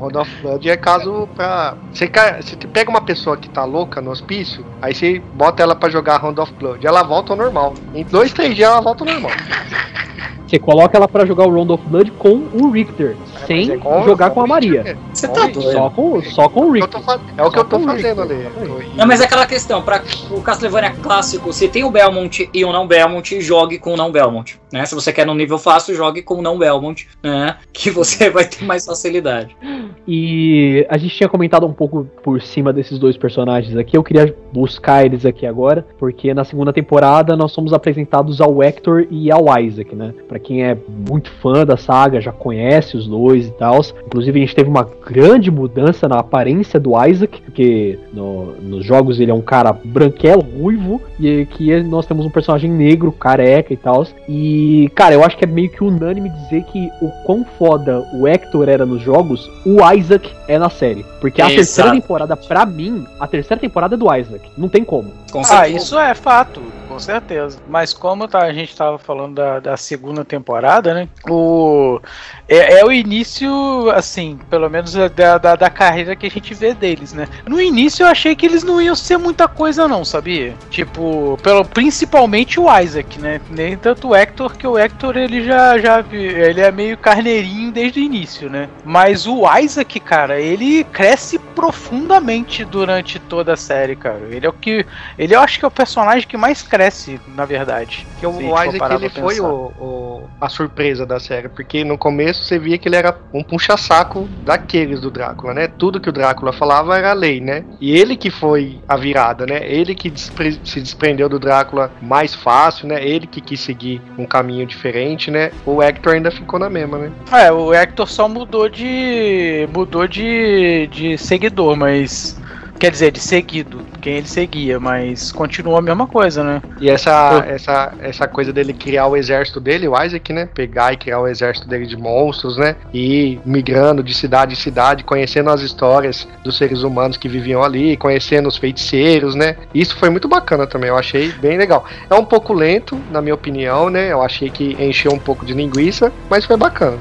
Round of Blood é caso pra. Você, você pega uma pessoa que tá louca no hospício, aí você bota ela pra jogar Round of Blood. Ela volta ao normal. Em dois, três dias ela volta ao normal. Você coloca ela pra jogar o Round of Blood com o Richter, sem Com- jogar com a Maria. Você tá Olha, doido. Só com, só com o é o que eu tô fa- é o que eu tô fazendo Richter, ali. Não, mas é aquela questão, para o Castlevania clássico, se tem o Belmont e o não Belmont, jogue com o não Belmont. Né? Se você quer no nível fácil, jogue com o não Belmont, né? <laughs> Que você vai ter mais facilidade. E a gente tinha comentado um pouco por cima desses dois personagens aqui. Eu queria buscar eles aqui agora, porque na segunda temporada nós somos apresentados ao Hector e ao Isaac, né? Pra quem é muito fã da saga, já conhece os dois e tal. Inclusive a gente teve uma grande mudança na aparência do Isaac, porque no- nos jogos ele é um cara branquelo, ruivo, e aqui nós temos um personagem negro, careca e tal. E, cara, eu acho que é meio que unânime dizer que o quão foda o Hector era nos jogos, o Isaac é na série. Porque a Exato. terceira temporada, pra mim, a terceira temporada é do Isaac. Não tem como. Com Ah, isso é fato, com certeza. Mas como tá, a gente tava falando da, da segunda temporada, né? O, é, é o início, assim, pelo menos é da, da, da carreira que a gente vê deles, né? No início eu achei que eles não iam ser muita coisa, não, sabia? Tipo, pelo, principalmente o Isaac, né? Nem tanto o Hector, que o Hector ele já, já ele é meio carneirinho desde o início, né? Mas o Isaac, cara, ele cresce profundamente durante toda a série, cara. Ele é o que ele eu acho que é o personagem que mais cresce, na verdade. Porque o Isaac ele foi o, o- a surpresa da série, porque no começo você via que ele era um puxa-saco daqueles do Drácula, né? Tudo que o Drácula falava era lei, né? E ele que foi a virada, né? Ele que despre- se desprendeu do Drácula mais fácil, né? Ele que quis seguir um caminho diferente, né? O Hector ainda ficou na mesma, né? É, o Hector só mudou de. mudou de, de seguidor, mas. Quer dizer, de seguido. quem ele seguia, mas continua a mesma coisa, né? E essa, essa, essa coisa dele criar o exército dele, o Isaac, né? Pegar e criar o exército dele de monstros, né? E ir migrando de cidade em cidade, conhecendo as histórias dos seres humanos que viviam ali, conhecendo os feiticeiros, né? Isso foi muito bacana também, eu achei bem legal. É um pouco lento, na minha opinião, né? Eu achei que encheu um pouco de linguiça, mas foi bacana.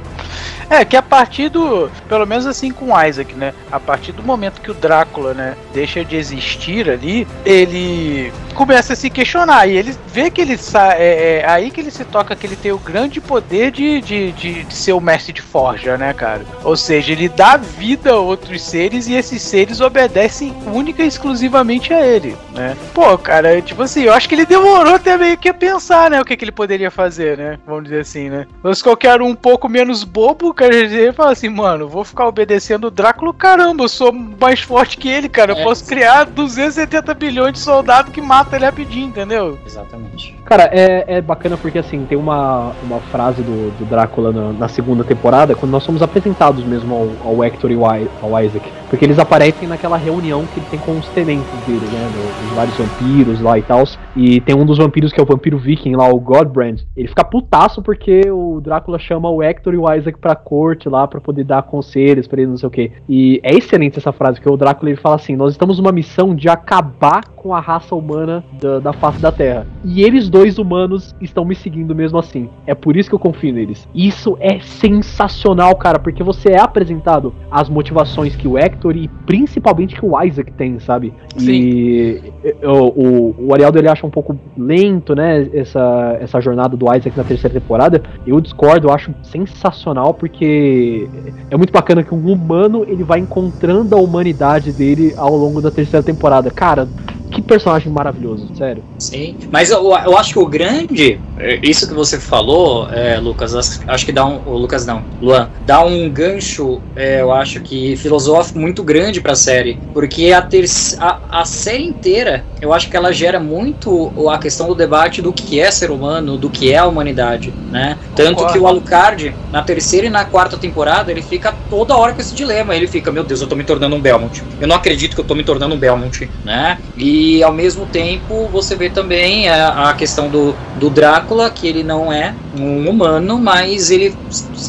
É, que a partir do. Pelo menos assim com Isaac, né? A partir do momento que o Drácula, né, deixa de existir ali, ele começa a se questionar. E ele vê que ele é, é aí que ele se toca que ele tem o grande poder de, de, de, de, ser o mestre de forja, né, cara? Ou seja, ele dá vida a outros seres e esses seres obedecem única e exclusivamente a ele, né? Pô, cara, tipo assim, eu acho que ele demorou até meio que a pensar, né, o que, que ele poderia fazer, né? Vamos dizer assim, né? Mas qualquer um um pouco menos bobo, quer dizer, fala assim, mano, vou ficar obedecendo o Drácula, caramba, eu sou mais forte que ele, cara. Eu é, posso criar 270 bilhões de soldados que matam ele rapidinho, entendeu? Exatamente. Cara, é, é bacana porque assim, tem uma, uma frase do, do Drácula na, na segunda temporada, quando nós somos apresentados mesmo ao, ao Hector e ao Isaac. Porque eles aparecem naquela reunião que ele tem com os tenentes dele, né? Dos vários vampiros lá e tal. E tem um dos vampiros que é o vampiro viking lá, o Godbrand. Ele fica putaço porque o Drácula chama o Hector e o Isaac pra corte lá para poder dar conselhos para ele, não sei o que. E é excelente essa frase, porque o Drácula ele fala assim: Nós estamos numa missão de acabar com a raça humana da, da face da Terra. E eles dois humanos estão me seguindo mesmo assim. É por isso que eu confio neles. Isso é sensacional, cara, porque você é apresentado as motivações que o Hector e principalmente que o Isaac tem, sabe? Sim. E o, o, o Arialdo ele acha um pouco lento, né? Essa, essa jornada do Isaac na terceira temporada. Eu discordo, eu acho sensacional porque é muito bacana que um humano ele vai encontrando a humanidade dele ao longo da terceira temporada. Cara, que personagem maravilhoso, sério. Sim, mas eu, eu acho que o grande, é, isso que você falou, é, Lucas, acho que dá um. O Lucas não, Luan, dá um gancho, é, eu acho que filosófico muito grande pra série. Porque a, ter, a, a série inteira, eu acho que ela gera muito a questão do debate do que é ser humano, do que é a humanidade, né? Tanto que o Alucard, na terceira e na quarta temporada, ele fica toda hora com esse dilema. Ele fica, meu Deus, eu tô me tornando um Belmont. Eu não acredito que eu tô me tornando um Belmont, né? E e ao mesmo tempo você vê também a, a, questão do, do Drácula, que ele não é um humano, mas ele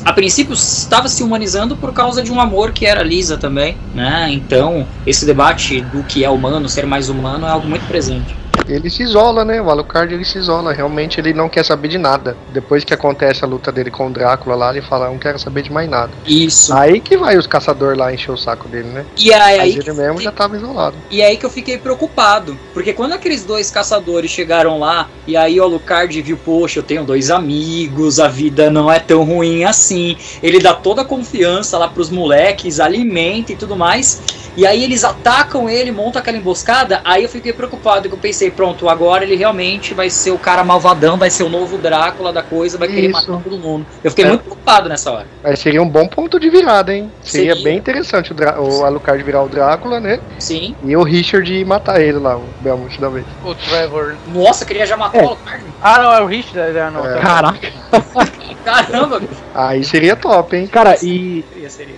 a princípio estava se humanizando por causa de um amor que era Lisa também, né? Então, esse debate do que é humano, ser mais humano, é algo muito presente ele se isola, né? O Alucard ele se isola. Realmente ele não quer saber de nada. Depois que acontece a luta dele com o Drácula lá, ele fala: Não quero saber de mais nada. Isso. Aí que vai os caçadores lá encher o saco dele, né? E aí, Mas ele mesmo já tava isolado. E aí que eu fiquei preocupado. Porque quando aqueles dois caçadores chegaram lá, e aí o Alucard viu: Poxa, eu tenho dois amigos, a vida não é tão ruim assim. Ele dá toda a confiança lá pros moleques, alimenta e tudo mais. E aí eles atacam ele, montam aquela emboscada. Aí eu fiquei preocupado, que eu pensei, pronto, agora ele realmente vai ser o cara malvadão, vai ser o novo Drácula da coisa, vai querer Isso. matar todo mundo. Eu fiquei é. muito preocupado nessa hora. Mas seria um bom ponto de virada, hein? Seria, seria. bem interessante o, o Alucard virar o Drácula, né? Sim. E o Richard matar ele lá, o Belmont da vez. O Trevor. Nossa, queria já matar é. o Alucard. Ah, não, é o Richard. É, não, é. Caraca. <laughs> Caramba, Aí seria top, hein? Cara, e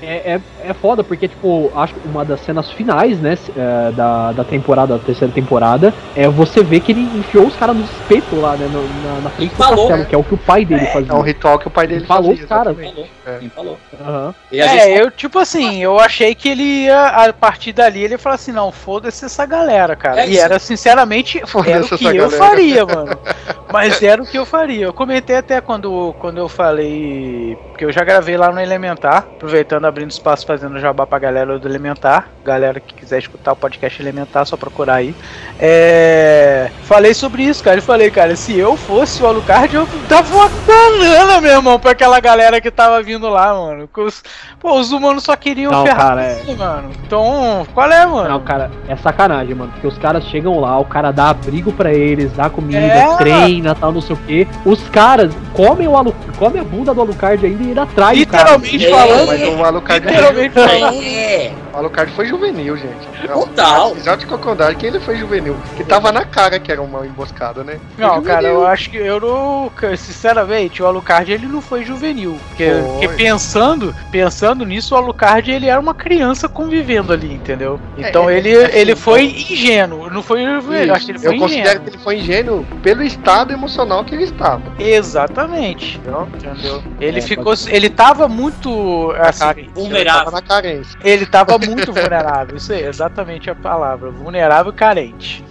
é, é, é foda, porque, tipo, acho que uma das cenas finais, né, é, da, da temporada, da terceira temporada, é você ver que ele enfiou os caras no espeto lá, né, no, na, na frente do falou, castelo, né? que é o que o pai dele é, fazia. É um ritual que o pai dele falou, fazia. Cara. Falou, é. falou. Uhum. É, eu, tipo assim, eu achei que ele ia, a partir dali, ele ia falar assim, não, foda-se essa galera, cara. É e era, sinceramente, era o que eu galera. faria, mano. <laughs> Mas era o que eu faria. Eu comentei até quando, quando eu falei, porque eu já gravei lá no Elementar, aproveitando, abrindo espaço, fazendo jabá pra galera do Elementar. Galera que quiser escutar o podcast Elementar, só procurar aí. É... Falei sobre isso, cara. Eu falei, cara, se eu fosse o Alucard, eu dava uma banana, meu irmão, pra aquela galera que tava vindo lá, mano. Os... Pô, os humanos só queriam não, ferrar cara, é... mano. Então, qual é, mano? Não, cara, é sacanagem, mano. Porque os caras chegam lá, o cara dá abrigo pra eles, dá comida, é, treina, tal, não sei o quê. Os caras comem o Alu... comem a bunda do Alucard ainda e ainda trai Literalmente o cara. falando. É, mas o Alucard literalmente falando. É. O Alucard foi juvenil, gente. Total. Exato de Crocodile que ele foi juvenil. Que tava na cara que era uma emboscada, né? Foi Não, juvenil. cara, eu acho que eu não. Sinceramente, o Alucard ele não foi juvenil. Porque, Foi. porque pensando, pensando nisso, o Alucard ele era uma criança convivendo ali, entendeu? Então É, ele, assim, ele foi ingênuo. Não foi juvenil, eu acho que ele foi eu considero ingênuo. que ele foi ingênuo pelo estado emocional que ele estava. Exatamente. Entendeu? Ele É, ficou. Ele tava muito. Assim, Ele Vulnerável. tava na carência. ele tava <laughs> muito vulnerável. Isso aí, exatamente a palavra. Vulnerável e carente.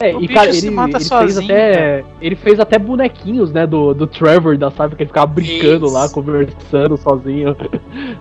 É, <laughs> O e cara, se ele, mata ele fez sozinho, até. Ele fez até bonequinhos, né, do, do Trevor da sabe que ele ficava brincando Isso. lá, conversando sozinho.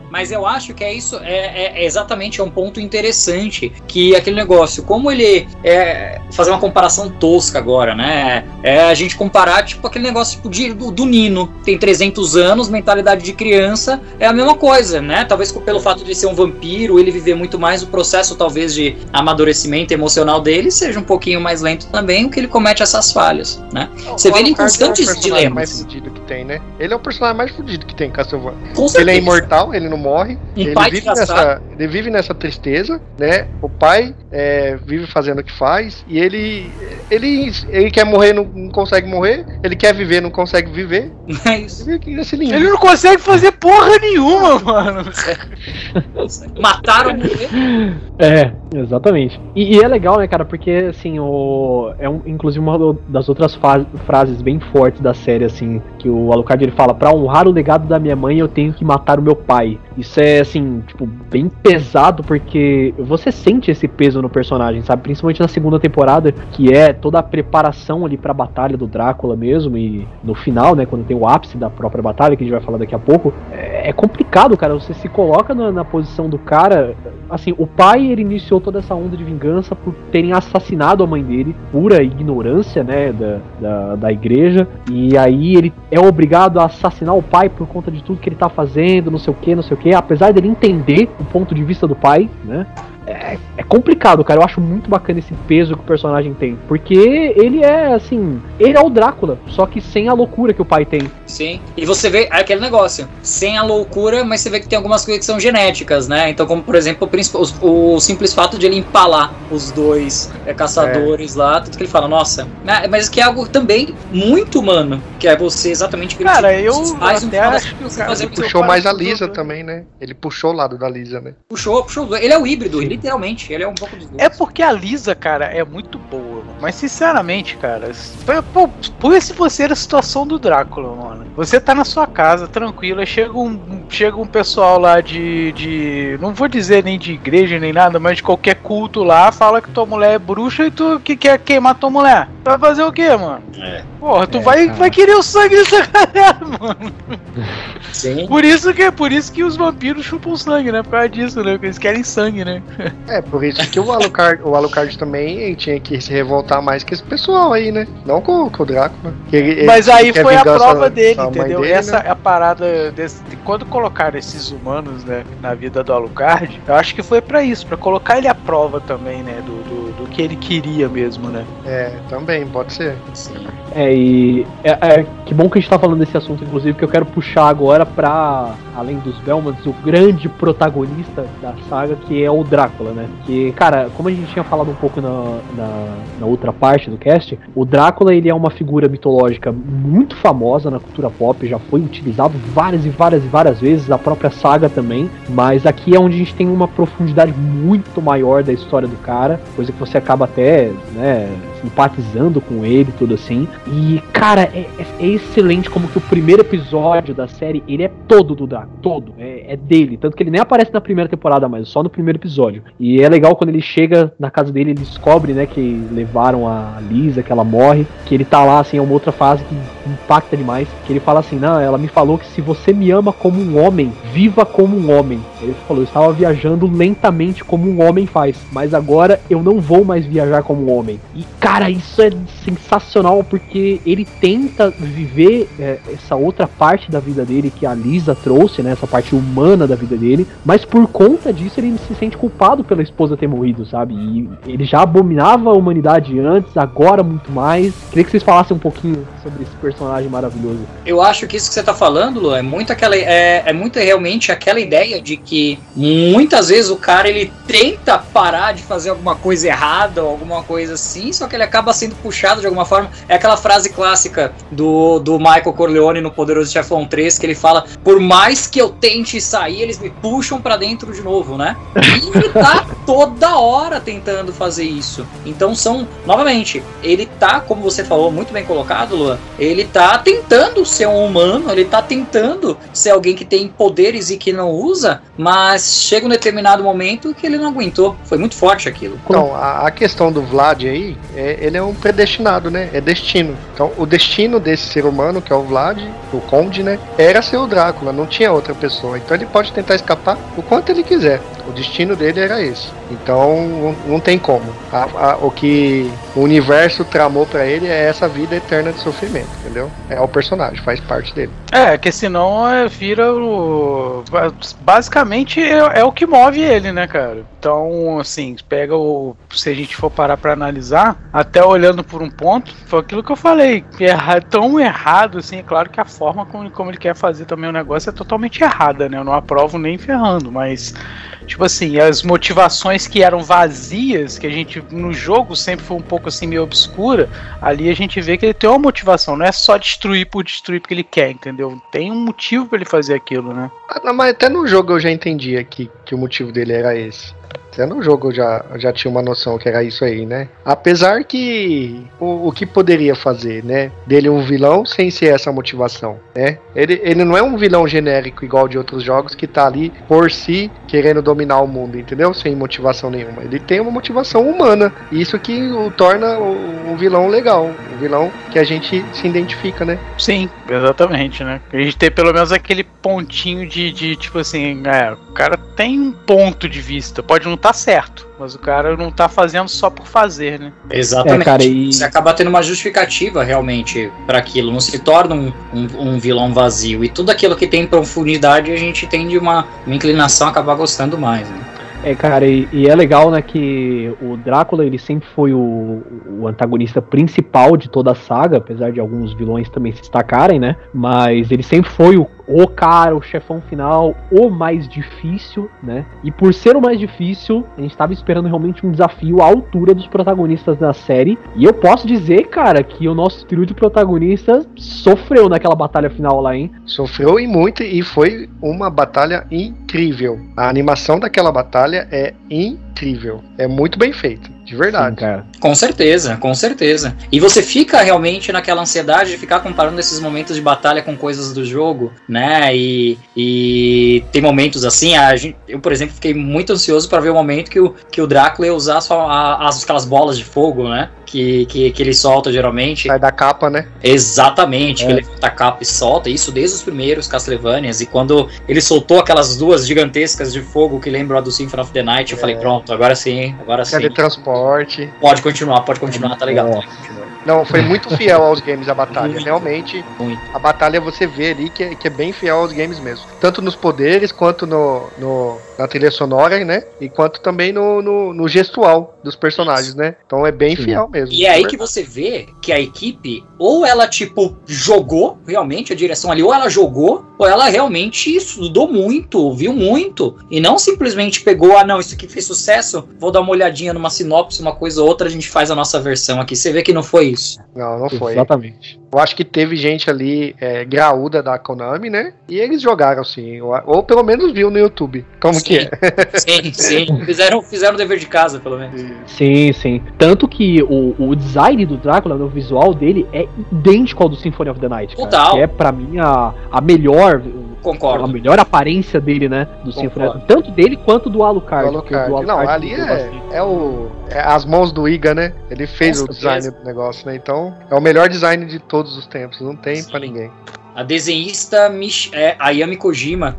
Mas eu acho que é isso, é, é- é exatamente é um ponto interessante que aquele negócio, como ele é fazer uma comparação tosca agora, né? É a gente comparar tipo aquele negócio tipo, de- do, do Nino, tem 300 anos, mentalidade de criança, é a mesma coisa, né? Talvez pelo fato de ser um vampiro, ele viver muito mais o processo talvez de amadurecimento emocional dele seja um pouquinho mais lento também, o que ele comete essas falhas, né? Você O vê ele em Alucard constantes é o personagem dilemas. mais fudido que tem, né? Ele é o personagem mais fudido que tem em Castlevania. Ele é imortal, ele não morre. Ele, vive nessa, ele vive nessa tristeza, né? O pai é, vive fazendo o que faz e ele, ele, ele quer morrer, não, não consegue morrer. Ele quer viver, não consegue viver. É isso. Ele não consegue fazer porra nenhuma, <laughs> mano. Mataram <laughs> ele. É, exatamente. E, e é legal, né, cara, porque, assim, o, é um, inclusive uma das outras frases bem fortes da série, assim, que o Alucard ele fala: Pra honrar o legado da minha mãe, eu tenho que matar o meu pai. Isso é, assim, tipo, bem pesado, porque você sente esse peso no personagem, sabe? Principalmente na segunda temporada, que é toda a preparação ali pra batalha do Drácula mesmo, e no final, né, quando tem o ápice da própria batalha, que a gente vai falar daqui a pouco, é, é complicado, cara. Você se coloca na, na posição do cara. Assim, o pai ele iniciou toda essa onda de vingança por terem assassinado a mãe dele, pura ignorância, né, da, da, da igreja. E aí ele é obrigado a assassinar o pai por conta de tudo que ele tá fazendo, não sei o que, não sei o. Apesar dele entender o ponto de vista do pai, né? É, é complicado, cara. Eu acho muito bacana esse peso que o personagem tem. Porque ele é, assim. Ele é o Drácula, só que sem a loucura que o pai tem. Sim. E você vê é aquele negócio, sem a loucura, mas você vê que tem algumas coisas que são genéticas, né? Então, como por exemplo, o, o simples fato de ele empalar os dois é, caçadores lá, tudo que ele fala, nossa, né? mas que é algo também muito humano, que é você exatamente Cara, acreditar eu no até das acho que o cara que Puxou mais a faz. Lisa também, né? Ele puxou o lado da Lisa, né? Puxou, puxou. Ele é o híbrido, literalmente. Ele é um pouco dos dois. É porque a Lisa, cara, é muito boa, mano. Mas sinceramente, cara, pô, põe se você era a situação do Drácula, mano. Você tá na sua casa, tranquilo, aí chega um, chega um pessoal lá de, de. Não vou dizer nem de igreja nem nada, mas de qualquer culto lá, fala que tua mulher é bruxa e tu que quer queimar tua mulher. Tu vai fazer o quê, mano? É. Porra, tu É, vai, cara. vai querer o sangue dessa <laughs> galera, mano. Sim. Por isso que, por isso que os vampiros chupam sangue, né? Por causa disso, né? Porque eles querem sangue, né? É, por isso que o Alucard, o Alucard também ele tinha que se revoltar mais que esse pessoal aí, né? Não com, com o Drácula. Que ele- ele Mas aí quer foi a prova dele, entendeu? dele, Essa né? é a parada desse, de quando colocaram esses humanos, né, na vida do Alucard, eu acho que foi pra isso, pra colocar ele à prova também, né, do, do que ele queria mesmo, né? É, também, pode ser. Sim. É, e é, é, que bom que a gente tá falando desse assunto, inclusive, que eu quero puxar agora pra, além dos Belmonts, o grande protagonista da saga, que é o Drácula, né? Que, cara, como a gente tinha falado um pouco na, na, na outra parte do cast, o Drácula, ele é uma figura mitológica muito famosa na cultura pop, já foi utilizado várias e várias e várias vezes, a própria saga também, mas aqui é onde a gente tem uma profundidade muito maior da história do cara, coisa que você acaba até, né, simpatizando com ele tudo assim. E, cara, é, é- é excelente como que o primeiro episódio da série, ele é todo do Draco, todo. É, é dele. Tanto que ele nem aparece na primeira temporada mais, só no primeiro episódio. E é legal quando ele chega na casa dele, ele descobre, né, que levaram a Lisa, que ela morre, que ele tá lá, assim, é uma outra fase que impacta demais, que ele fala assim, não, ela me falou que se você me ama como um homem, viva como um homem. Ele falou, eu estava viajando lentamente como um homem faz, mas agora eu não vou mais viajar como um homem. E, cara, Cara, isso é sensacional porque ele tenta viver é, essa outra parte da vida dele que a Lisa trouxe, né? Essa parte humana da vida dele, mas por conta disso ele se sente culpado pela esposa ter morrido, sabe? E ele já abominava a humanidade antes, agora muito mais. Queria que vocês falassem um pouquinho sobre esse personagem maravilhoso. Eu acho que isso que você tá falando, Lu, é muito aquela. É, é muito realmente aquela ideia de que muitas vezes o cara ele tenta parar de fazer alguma coisa errada ou alguma coisa assim, só que ele acaba sendo puxado de alguma forma. É aquela frase clássica do, do Michael Corleone no Poderoso Chefão 3 que ele fala: Por mais que eu tente sair, eles me puxam para dentro de novo, né? E ele tá <laughs> toda hora tentando fazer isso. Então são, novamente, ele tá, como você falou, muito bem colocado, Luan, ele tá tentando ser um humano, ele tá tentando ser alguém que tem poderes e que não usa, mas chega um determinado momento que ele não aguentou. Foi muito forte aquilo. Então, a, a questão do Vlad aí, é, ele é um predestinado, né? É destino. Então, o destino desse ser humano, que é o Vlad, o Conde, né? Era ser o Drácula, não tinha outra pessoa. Então ele pode tentar escapar o quanto ele quiser. O destino dele era esse. Então não, tem como. A, a, o que o universo tramou para ele é essa vida eterna de sofrimento, entendeu? É o personagem, faz parte dele. É, que senão é, vira o. Basicamente é, é, o que move ele, né, cara? Então, assim, pega o. Se a gente for parar pra analisar, até olhando por um ponto, foi aquilo que eu falei. É tão errado, assim, é claro que a forma como, como ele quer fazer também o negócio é totalmente errada, né? Eu não aprovo nem ferrando, mas tipo assim, as motivações que eram vazias, que a gente no jogo sempre foi um pouco assim meio obscura, ali a gente vê que ele tem uma motivação, não é só destruir por destruir porque ele quer, entendeu? Tem um motivo para ele fazer aquilo, né? Ah, mas até no jogo eu já entendi aqui que o motivo dele era esse. Até no jogo eu já, já tinha uma noção que era isso aí, né? Apesar que o, o que poderia fazer, né? Dele um vilão sem ser essa motivação, né? Ele, ele não é um vilão genérico igual de outros jogos que tá ali por si querendo dominar o mundo, entendeu? Sem motivação nenhuma. Ele tem uma motivação humana. Isso que o torna um vilão legal. Um vilão que a gente se identifica, né? Sim, exatamente, né? A gente tem pelo menos aquele pontinho de, de tipo assim, é, o cara tem um ponto de vista. Pode não tá certo. Mas o cara não tá fazendo só por fazer, né? Exatamente. É, cara, e... Você acaba tendo uma justificativa realmente para aquilo. Não se torna um, um, um, vilão vazio. E tudo aquilo que tem profundidade a gente tende uma, uma inclinação a acabar gostando mais, né? É, cara, e, e, é legal, né, que o Drácula, ele sempre foi o, o, antagonista principal de toda a saga, apesar de alguns vilões também se destacarem, né, mas ele sempre foi o, o cara, o chefão final, o mais difícil, né, e por ser o mais difícil, a gente tava esperando realmente um desafio à altura dos protagonistas da série, e eu posso dizer, cara, que o nosso trio de protagonistas sofreu naquela batalha final lá, hein? Sofreu e muito, e foi uma batalha incrível. A animação daquela batalha é incrível. É muito bem feito. De verdade. Sim, cara. Com certeza, com certeza. E você fica realmente naquela ansiedade de ficar comparando esses momentos de batalha com coisas do jogo, né? E, e tem momentos assim, a gente, eu, por exemplo, fiquei muito ansioso para ver o momento que o, que o Drácula ia usar só a, as, aquelas bolas de fogo, né? Que, que, que ele solta geralmente. Sai da capa, né? Exatamente, é. que ele levanta a capa e solta, isso desde os primeiros Castlevanias. E quando ele soltou aquelas duas gigantescas de fogo que lembram a do Symphony of the Night, eu é. falei, pronto, agora sim, agora sim. transporte forte. Pode continuar, pode continuar, tá legal. Não, foi muito fiel aos games a batalha. Muito, Realmente, muito. a batalha você vê ali que é, que é bem fiel aos games mesmo. Tanto nos poderes, quanto no, no na trilha sonora, né? E quanto também no, no, no gestual dos personagens, né? Então é bem Sim. fiel mesmo. E é aí que você vê que a equipe, ou ela, tipo, jogou realmente a direção ali, ou ela jogou, ou ela realmente estudou muito, viu muito. E não simplesmente pegou, ah, não, isso aqui fez sucesso, vou dar uma olhadinha numa sinopse, uma coisa ou outra, a gente faz a nossa versão aqui. Você vê que não foi isso. Não, não foi. Exatamente. Eu acho que teve gente ali é, graúda da Konami, né? E eles jogaram sim. Ou, ou pelo menos viu no YouTube. Como sim, que é? Sim, sim. <laughs> Fizeram, fizeram o dever de casa, pelo menos. Sim, sim. Tanto que o, o design do Drácula, o visual dele, é idêntico ao do Symphony of the Night. Cara, Total. Que é, pra mim, a, a melhor Concordo. A melhor aparência dele, né? Do Symphony. Tanto dele quanto do Alucard. Do Alucard. Do Alucard Não, ali é, é, o, é as mãos do Iga, né? Ele fez o design do negócio, né? Então, é o melhor design de todos os tempos. Não tem para ninguém. A desenhista Mich é, Ayami Kojima,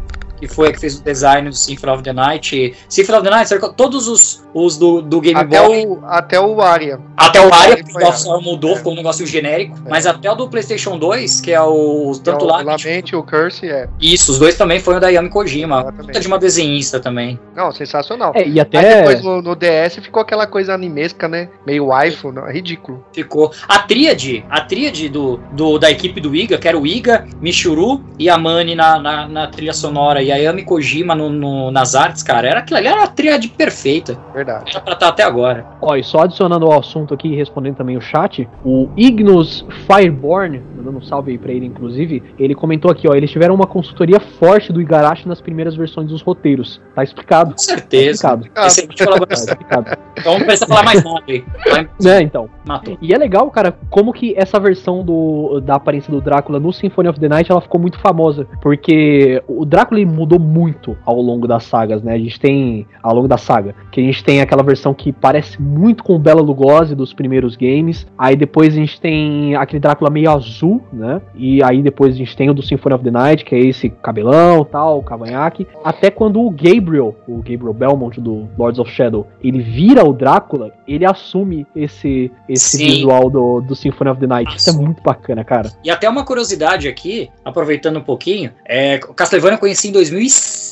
que foi a que fez o design do Symphony of the Night. Symphony of the Night, todos os os do, do Game Até Boy. o, até o Aria. Até o Foi porque o Offshore mudou, É. ficou um negócio genérico. É. Mas até o do PlayStation 2, que é o. Tanto o lá. Lamente, o Curse, é. Isso, os dois também foram da Yami Kojima. Exatamente. Puta de uma desenhista também. Não, sensacional. É, e Aí até. depois no, no DS ficou aquela coisa animesca, né? Meio waifu, não, é ridículo. Ficou. A tríade, a tríade do, do, da equipe do Iga, que era o Iga, Michuru e a Mani na, na, na trilha sonora e a Yami Kojima no, no- nas artes, cara, era aquilo ali, era a tríade perfeita. Verdade. Era pra estar até agora. Ó, e só adicionando ao assunto aqui e respondendo também o chat, o Ignus Fireborn, mandando um salve aí pra ele, inclusive, ele comentou aqui, ó, eles tiveram uma consultoria forte do Igarashi nas primeiras versões dos roteiros. Tá explicado. Com Tá certeza. explicado. Excelente Tá colaboração. explicado. Então não precisa falar mais nada aí. Né, <laughs> então. Matou. E é legal, cara, como que essa versão do, da aparência do Drácula no Symphony of the Night ela ficou muito famosa. Porque o Drácula ele mudou muito ao longo das sagas, né? A gente tem. Ao longo da saga. Que a gente tem aquela versão que parece muito com o Bela Lugosi dos primeiros games. Aí depois a gente tem aquele Drácula meio azul, né? E aí depois a gente tem o do Symphony of the Night, que é esse cabelão tal, cavanhaque. Até quando o Gabriel, o Gabriel Belmont do Lords of Shadow, ele vira o Drácula, ele assume esse, esse Sim. visual do, do Symphony of the Night. Isso é muito bacana, cara. E até uma curiosidade aqui, aproveitando um pouquinho, é, o Castlevania eu conheci em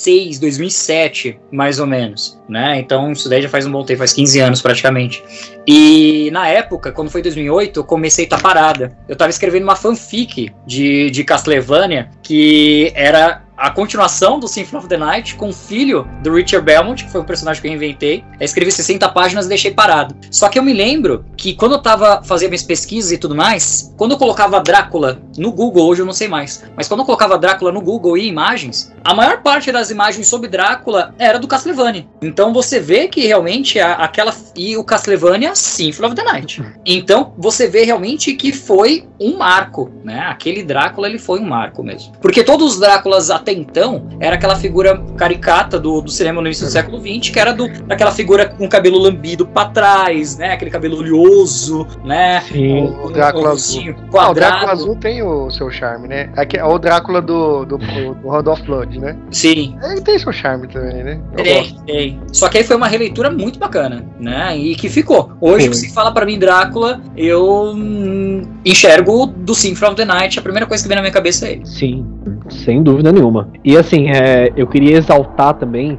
2006, 2007, mais ou menos, né? Então isso daí já faz um bom tempo, faz 15 anos praticamente. E na época, quando foi 2008, eu comecei a estar parada. Eu tava escrevendo uma fanfic de, de Castlevania que era a continuação do Symphony of the Night com o filho do Richard Belmont, que foi um personagem que eu inventei. Eu escrevi 60 páginas e deixei parado. Só que eu me lembro que quando eu tava fazendo minhas pesquisas e tudo mais, quando eu colocava Drácula no Google, hoje eu não sei mais, mas quando eu colocava Drácula no Google e imagens, a maior parte das imagens sobre Drácula era do Castlevania. Então você vê que realmente a- aquela. E o Castlevania Symphony of the Night. Então você vê realmente que foi um marco, né? Aquele Drácula ele foi um marco mesmo. Porque todos os Dráculas até então era aquela figura caricata do, do cinema no início do século XX, que era do, daquela figura com cabelo lambido pra trás, né? Aquele cabelo oleoso, né? Sim. O Drácula rostinho Ah, o. Drácula Azul tem o seu charme, né? Aqui é o Drácula do, do, do Randolph Blood, né? Sim, Ele tem seu charme também, né? Eu Tem, gosto. tem. Só que aí foi uma releitura muito bacana, né? E que ficou. Hoje, você fala pra mim Drácula, eu hum, enxergo do Symphony of the Night. A primeira coisa que vem na minha cabeça é ele. Sim, sem dúvida nenhuma. E assim, é, eu queria exaltar também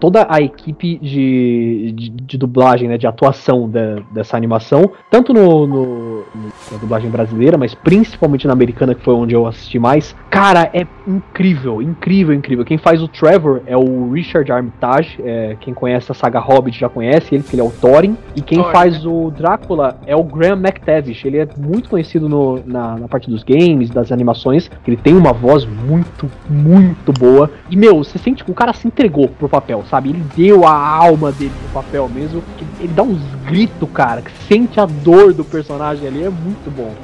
toda a equipe de, de, de dublagem, né, de atuação da- dessa animação, tanto no, no- no- na dublagem brasileira, mas principalmente na americana, que foi onde eu assisti mais. Cara, é incrível, incrível, incrível. Quem faz o Trevor é o Richard Armitage, é, quem conhece a saga Hobbit já conhece ele, porque ele é o Thorin. E quem Thorin, faz o Drácula é o Graham McTavish. Ele é muito conhecido no- na, na parte dos games, das animações. Ele tem uma voz muito, muito boa. E, meu, você sente que o cara se entregou pro papel, sabe? Ele deu a alma dele pro papel mesmo. Ele dá uns gritos, cara, que sente a dor do personagem ali. É muito bom.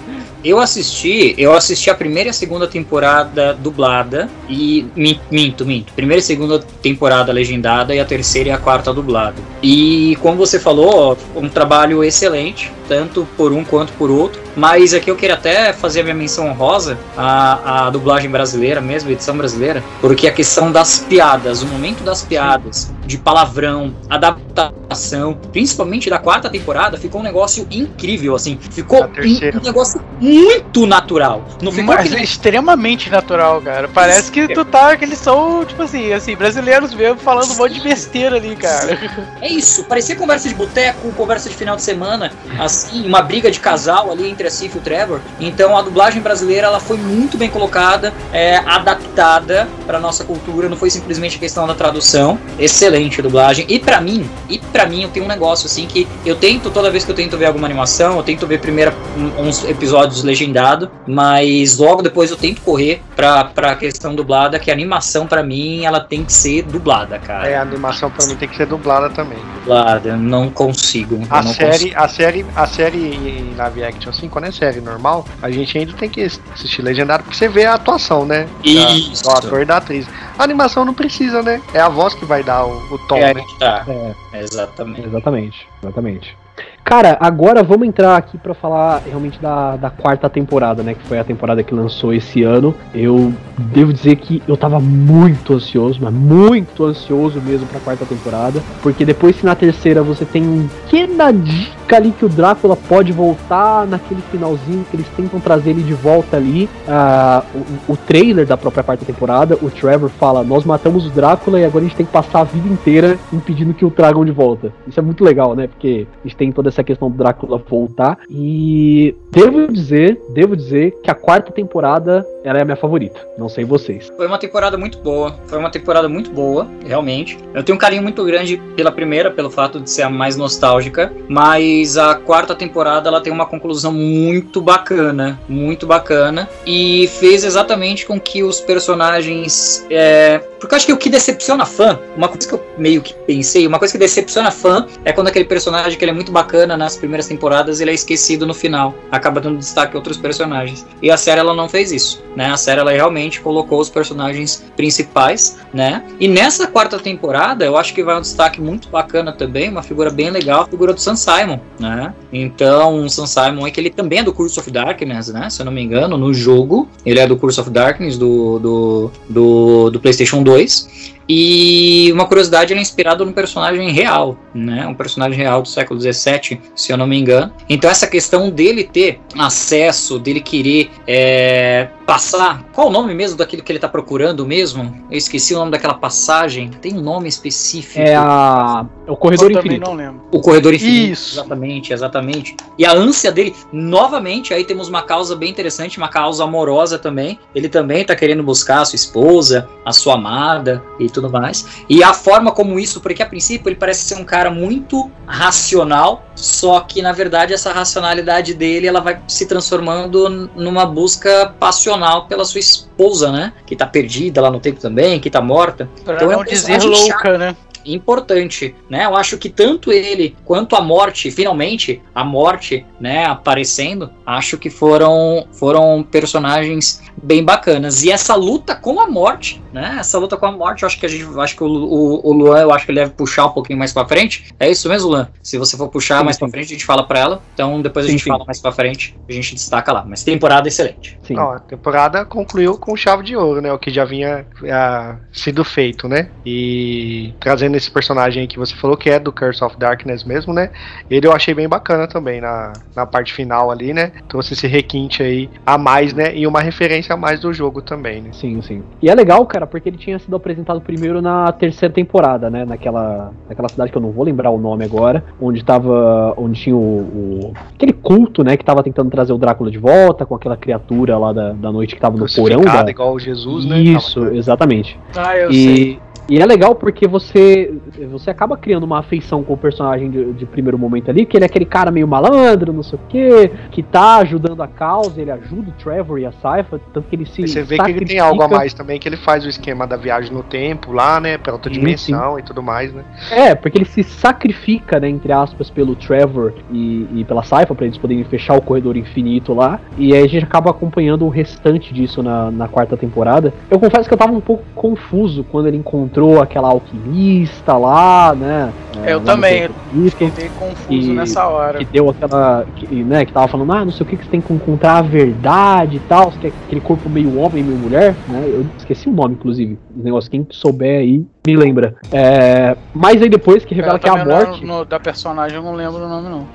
Eu assisti, eu assisti a primeira e a segunda temporada dublada e mi- minto, minto. Primeira e segunda temporada legendada e a terceira e a quarta dublada. E como você falou, um trabalho excelente, tanto por um quanto por outro. Mas aqui eu queria até fazer a minha menção honrosa à, à dublagem brasileira mesmo, edição brasileira, porque a questão das piadas, o momento das piadas, de palavrão, adaptação, principalmente da quarta temporada, ficou um negócio incrível, assim. Ficou terceira. um negócio muito natural. Não ficou Mas aquele é extremamente natural, cara. Parece que tu tá. que eles são, tipo assim, assim, brasileiros mesmo falando um monte de besteira ali, cara. É isso, parecia conversa de boteco, conversa de final de semana, assim, uma briga de casal ali entre a Sif e o Trevor. Então a dublagem brasileira ela foi muito bem colocada, é, adaptada para nossa cultura, não foi simplesmente questão da tradução. Excelente a dublagem. E pra mim, e para mim eu tenho um negócio assim que eu tento toda vez que eu tento ver alguma animação, eu tento ver primeiro uns episódios legendado, mas logo depois eu tento correr pra, pra questão dublada, que a animação pra mim ela tem que ser dublada, cara. É, a animação pra mim tem que ser dublada também. dublada, não consigo. A não série, a série, a série em live action, assim, quando é série normal, a gente ainda tem que assistir legendado, porque você vê a atuação, né? Da- Isso. Do ator e da atriz. A animação não precisa, né? É a voz que vai dar o, o tom, É, né? Tá, É, exatamente. exatamente, exatamente. Cara, agora vamos entrar aqui para falar realmente da, da quarta temporada, né? Que foi a temporada que lançou esse ano. Eu devo dizer que eu tava muito ansioso, mas muito ansioso mesmo pra quarta temporada. Porque depois que na terceira você tem um pequena dica ali que o Drácula pode voltar naquele finalzinho que eles tentam trazer ele de volta ali. Uh, o, o trailer da própria quarta temporada, o Trevor fala: Nós matamos o Drácula e agora a gente tem que passar a vida inteira impedindo que o tragam de volta. Isso é muito legal, né? Porque a gente tem toda essa questão do Drácula voltar. E devo dizer, devo dizer que a quarta temporada ela é a minha favorita. Não sei vocês. Foi uma temporada muito boa. Foi uma temporada muito boa, realmente. Eu tenho um carinho muito grande pela primeira, pelo fato de ser a mais nostálgica. Mas a quarta temporada ela tem uma conclusão muito bacana. Muito bacana. E fez exatamente com que os personagens. É... Porque eu acho que o que decepciona fã, uma coisa que eu meio que pensei, uma coisa que decepciona fã é quando aquele personagem que ele é muito bacana nas primeiras temporadas, ele é esquecido no final. Acaba dando destaque a outros personagens. E a série ela não fez isso né? A série ela realmente colocou os personagens principais, né? E nessa quarta temporada, eu acho que vai um destaque muito bacana também, uma figura bem legal, a figura do Sam Simon, né? Então, o Sam Simon é que ele também é do Curse of Darkness, né? Se eu não me engano, no jogo, ele é do Curse of Darkness do, do, do, do PlayStation 2. E uma curiosidade, ele é inspirado num personagem real, né? Um personagem real do século XVII, se eu não me engano. Então essa questão dele ter acesso, dele querer é, passar. Qual o nome mesmo daquilo que ele está procurando mesmo? Eu esqueci o nome daquela passagem. Tem um nome específico. É a. O Corredor eu Infinito. não lembro. O Corredor Infinito. Isso. Exatamente, exatamente. E a ânsia dele, novamente, aí temos uma causa bem interessante, uma causa amorosa também. Ele também está querendo buscar a sua esposa, a sua amada e tudo mais. E a forma como isso, porque a princípio ele parece ser um cara muito racional, só que na verdade essa racionalidade dele ela vai se transformando numa busca passional pela sua esposa, né? Que tá perdida lá no tempo também, que tá morta. Pra então não é um dizer louca, chato. né? Importante, né? Eu acho que tanto ele quanto a morte, finalmente, a morte, né, aparecendo, acho que foram foram personagens bem bacanas. E essa luta com a morte, né? Essa luta com a morte, eu acho que a gente, acho que o, o, o Luan, eu acho que ele deve puxar um pouquinho mais para frente. É isso mesmo, Luan? Se você for puxar sim, mais para frente, a gente fala para ela. Então depois a gente sim. fala mais para frente, a gente destaca lá. Mas temporada excelente. Sim. Ó, a temporada concluiu com chave de ouro, né? O que já vinha a, sido feito, né? E trazendo esse personagem que você falou que é do Curse of Darkness mesmo, né? Ele eu achei bem bacana também na, na parte final ali, né? Trouxe esse requinte aí a mais, né? E uma referência a mais do jogo também, né? Sim, sim. E é legal, cara, porque ele tinha sido apresentado primeiro na terceira temporada, né? Naquela, naquela cidade que eu não vou lembrar o nome agora, onde tava. onde tinha o, o aquele culto, né? Que tava tentando trazer o Drácula de volta com aquela criatura lá da, da noite que tava no porão. Da... igual Jesus, né? Isso, exatamente. Ah, eu e, sei. E é legal porque você você acaba criando uma afeição com o personagem de, de, primeiro momento ali, que ele é aquele cara meio malandro, não sei o quê, que tá ajudando a causa, ele ajuda o Trevor e a Saifa, tanto que ele se. E você vê sacrifica. que ele tem algo a mais também, que ele faz o esquema da viagem no tempo lá, né? Pra outra dimensão sim. e tudo mais, né? É, porque ele se sacrifica, né, entre aspas, pelo Trevor e, e pela Saifa, pra eles poderem fechar o corredor infinito lá. E aí a gente acaba acompanhando o restante disso na, na quarta temporada. Eu confesso que eu tava um pouco confuso quando ele encontrou encontrou aquela alquimista lá, né? É, eu também, fiquei meio confuso nessa hora. Que deu aquela. Que, né, que tava falando, ah, não sei o que, que você tem que encontrar a verdade e tal, que é aquele corpo meio homem, meio mulher, né? Eu esqueci o nome, inclusive. O negócio, quem souber aí, me lembra. É, mas aí depois que revela que é a morte. No, da personagem eu não lembro o nome, não.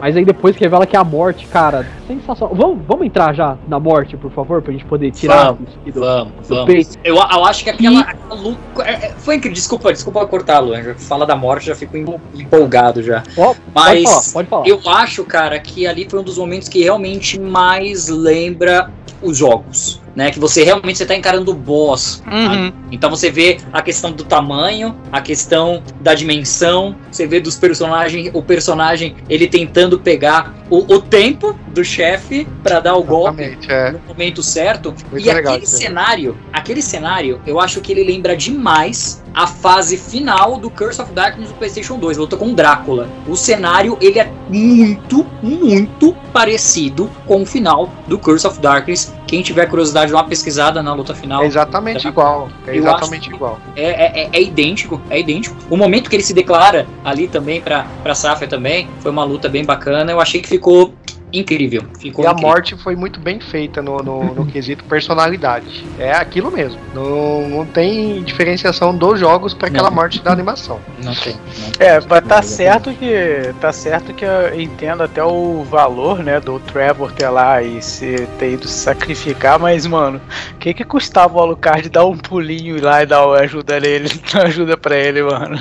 Mas aí depois que revela que é a morte, cara, sensacional. Vamos, vamos entrar já na morte, por favor, pra gente poder tirar vamos, do, vamos, do vamos. peito. Eu, eu acho que aquela, e... aquela luta. É, é, foi incrível. Desculpa, desculpa cortar, Luan. Fala da morte, já fico empolgado já. Oh, Mas pode falar, pode falar. eu acho, cara, que ali foi um dos momentos que realmente mais lembra os jogos né? Que você realmente está encarando o boss. Uhum. Então você vê a questão do tamanho, a questão da dimensão, você vê dos personagens, o personagem ele tentando pegar o, o tempo do chefe para dar o golpe Exatamente, é. no momento certo. Muito e legal aquele aí. cenário, aquele cenário, eu acho que ele lembra demais a fase final do Curse of Darkness do PlayStation 2, a luta com o Drácula. O cenário, ele é muito, muito parecido com o final do Curse of Darkness. Quem tiver curiosidade, dá uma pesquisada na luta final. É exatamente Tá. igual. É exatamente igual. É, é- é- é idêntico, é idêntico. O momento que ele se declara ali também pra, pra Safia também, foi uma luta bem bacana. Eu achei que ficou incrível. Ficou E a incrível. morte foi muito bem feita no, no, no <laughs> quesito personalidade. É aquilo mesmo. Não, não tem diferenciação dos jogos para aquela Não. morte da animação. <laughs> Não tem. Não. É, mas tá Não, certo que. Tá certo que eu entendo até o valor, né, do Trevor ter lá e se ter ido se sacrificar, mas, mano, o que que custava o Alucard dar um pulinho lá e dar ajuda nele, <laughs> dar ajuda pra ele, mano?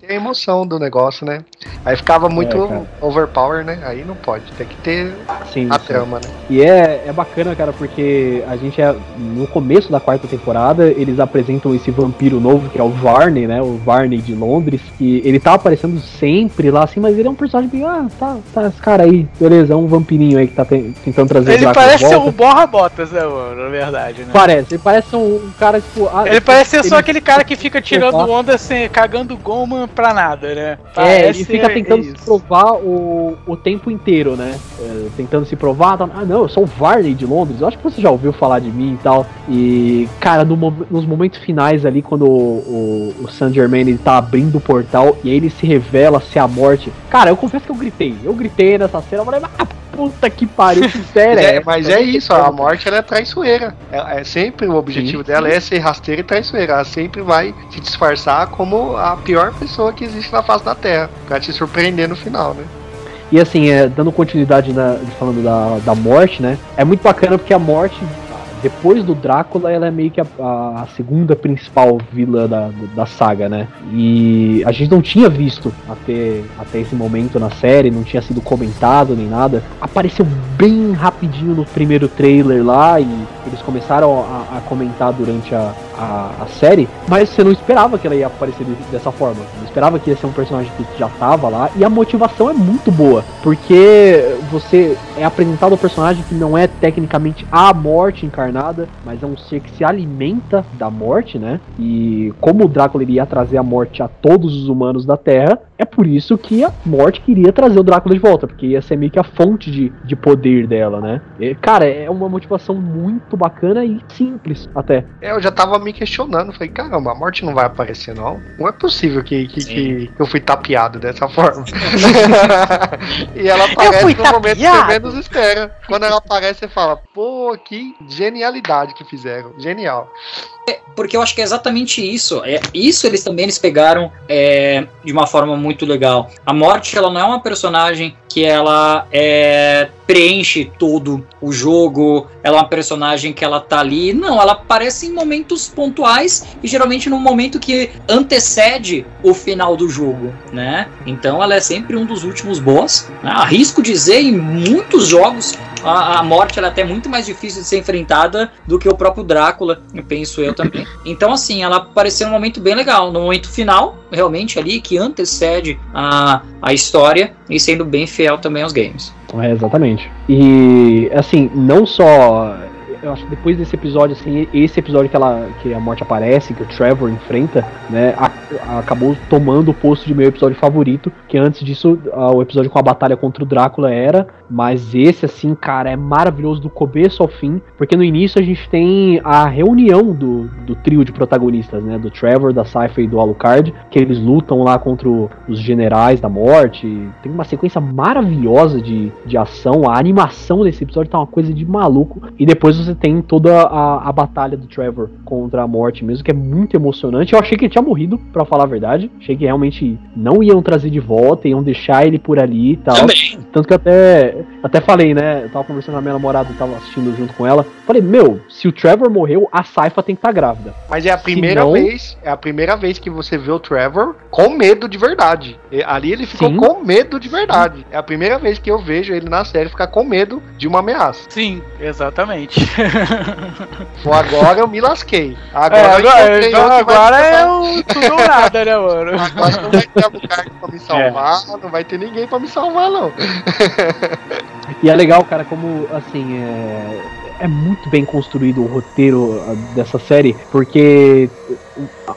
Tem a emoção do negócio, né? Aí ficava muito É, overpower, né? Aí não pode. Tem que ter Sim, a sim. trama, né? E é, é bacana, cara, porque a gente é. No começo da quarta temporada, eles apresentam esse vampiro novo, que é o Varney, né? O Varney de Londres. E ele tá aparecendo sempre lá, assim, mas ele é um personagem que, ah, tá, tá, esse cara aí, beleza, é um vampirinho aí que tá te- tentando trazer Ele parece ser volta. um borra-botas, né, mano? Na verdade, né? Parece, ele parece um, um cara, tipo. ah, Ele parece ser só ele- aquele cara que fica tirando provar- onda assim, cagando goma pra nada, né? É, Parece ele fica tentando provar o, o tempo inteiro, né? É, tentando se provar. tá, Ah, não, eu sou o Varney de Londres. Eu acho que você já ouviu falar de mim e tal. E, cara, no nos momentos finais ali, quando o, o, o Saint Germain ele tá abrindo o portal e aí ele se revela ser a morte. Cara, eu confesso que eu gritei. Eu gritei nessa cena. Eu falei, ah, puta que pariu, que sério. É, <laughs> mas é isso, a morte ela é traiçoeira. É, é sempre o objetivo Sim, dela é ser rasteira e traiçoeira. Ela sempre vai se disfarçar como a pior pessoa que existe na face da Terra, pra te surpreender no final, né? E assim, é, dando continuidade na, falando da, da morte, né? É muito bacana porque a morte, depois do Drácula, ela é meio que a, a segunda principal vilã da, da saga, né? E a gente não tinha visto até, até esse momento na série, não tinha sido comentado nem nada. Apareceu bem rapidinho no primeiro trailer lá e eles começaram a, a comentar durante a, a, a série, mas você não esperava que ela ia aparecer de- dessa forma. Não esperava que ia ser um personagem que já tava lá. E a motivação é muito boa, porque você é apresentado o personagem que não é tecnicamente a morte encarnada, mas é um ser que se alimenta da morte, né? E como o Drácula iria trazer a morte a todos os humanos da Terra, é por isso que a morte queria trazer o Drácula de volta, porque ia ser meio que a fonte de, de poder dela, né? E, cara, é uma motivação muito bacana e simples até. É, Eu já tava me questionando, falei, caramba, a morte não vai aparecer, não. Não é possível que, que, que eu fui tapeado dessa <laughs> forma. e ela aparece no momento que você menos espera. Quando ela aparece, você fala, pô, que genialidade que fizeram. Genial. Porque eu acho que é exatamente isso. É, isso eles também eles pegaram é, de uma forma muito legal. A morte ela não é uma personagem que ela é, preenche todo o jogo. Ela é uma personagem que ela tá ali. Não, ela aparece em momentos pontuais e geralmente num momento que antecede o final do jogo, né? Então ela é sempre um dos últimos boss. né? Arrisco dizer em muitos jogos a, a morte ela é até muito mais difícil de ser enfrentada do que o próprio Drácula, penso eu também. Então, assim, ela apareceu num momento bem legal, no momento final, realmente ali, que antecede a, a história e sendo bem fiel também aos games. É, exatamente. E, assim, não só. Eu acho que depois desse episódio, assim, esse episódio que, ela, que a morte aparece, que o Trevor enfrenta, né, a- acabou tomando o posto de meu episódio favorito, que antes disso, ah, o episódio com a batalha contra o Drácula era, mas esse, assim, cara, é maravilhoso do começo ao fim, porque no início a gente tem a reunião do, do trio de protagonistas, né, do Trevor, da Cypher e do Alucard, que eles lutam lá contra os generais da morte, tem uma sequência maravilhosa de, de ação, a animação desse episódio tá uma coisa de maluco, e depois você tem toda a, a batalha do Trevor contra a morte mesmo, que é muito emocionante. Eu achei que ele tinha morrido, pra falar a verdade, achei que realmente não iam trazer de volta, iam deixar ele por ali e tal. Também. Tanto que eu até, até falei, né? Eu tava conversando com a minha namorada, tava assistindo junto com ela. Falei, meu, se o Trevor morreu, a Saifa tem que estar grávida. Mas é a primeira não- vez, é a primeira vez que você vê o Trevor com medo de verdade. E ali ele ficou Sim. com medo de verdade. É a primeira vez que eu vejo ele na série ficar com medo de uma ameaça. Sim, exatamente. <laughs> Agora eu me lasquei. É, Agora, agora, eu então, agora é o tudo ou nada, né, mano? Agora não vai ter Alucard pra me <laughs> É. salvar, não vai ter ninguém pra me salvar, não. E é legal, cara, como assim é, é muito bem construído o roteiro dessa série, porque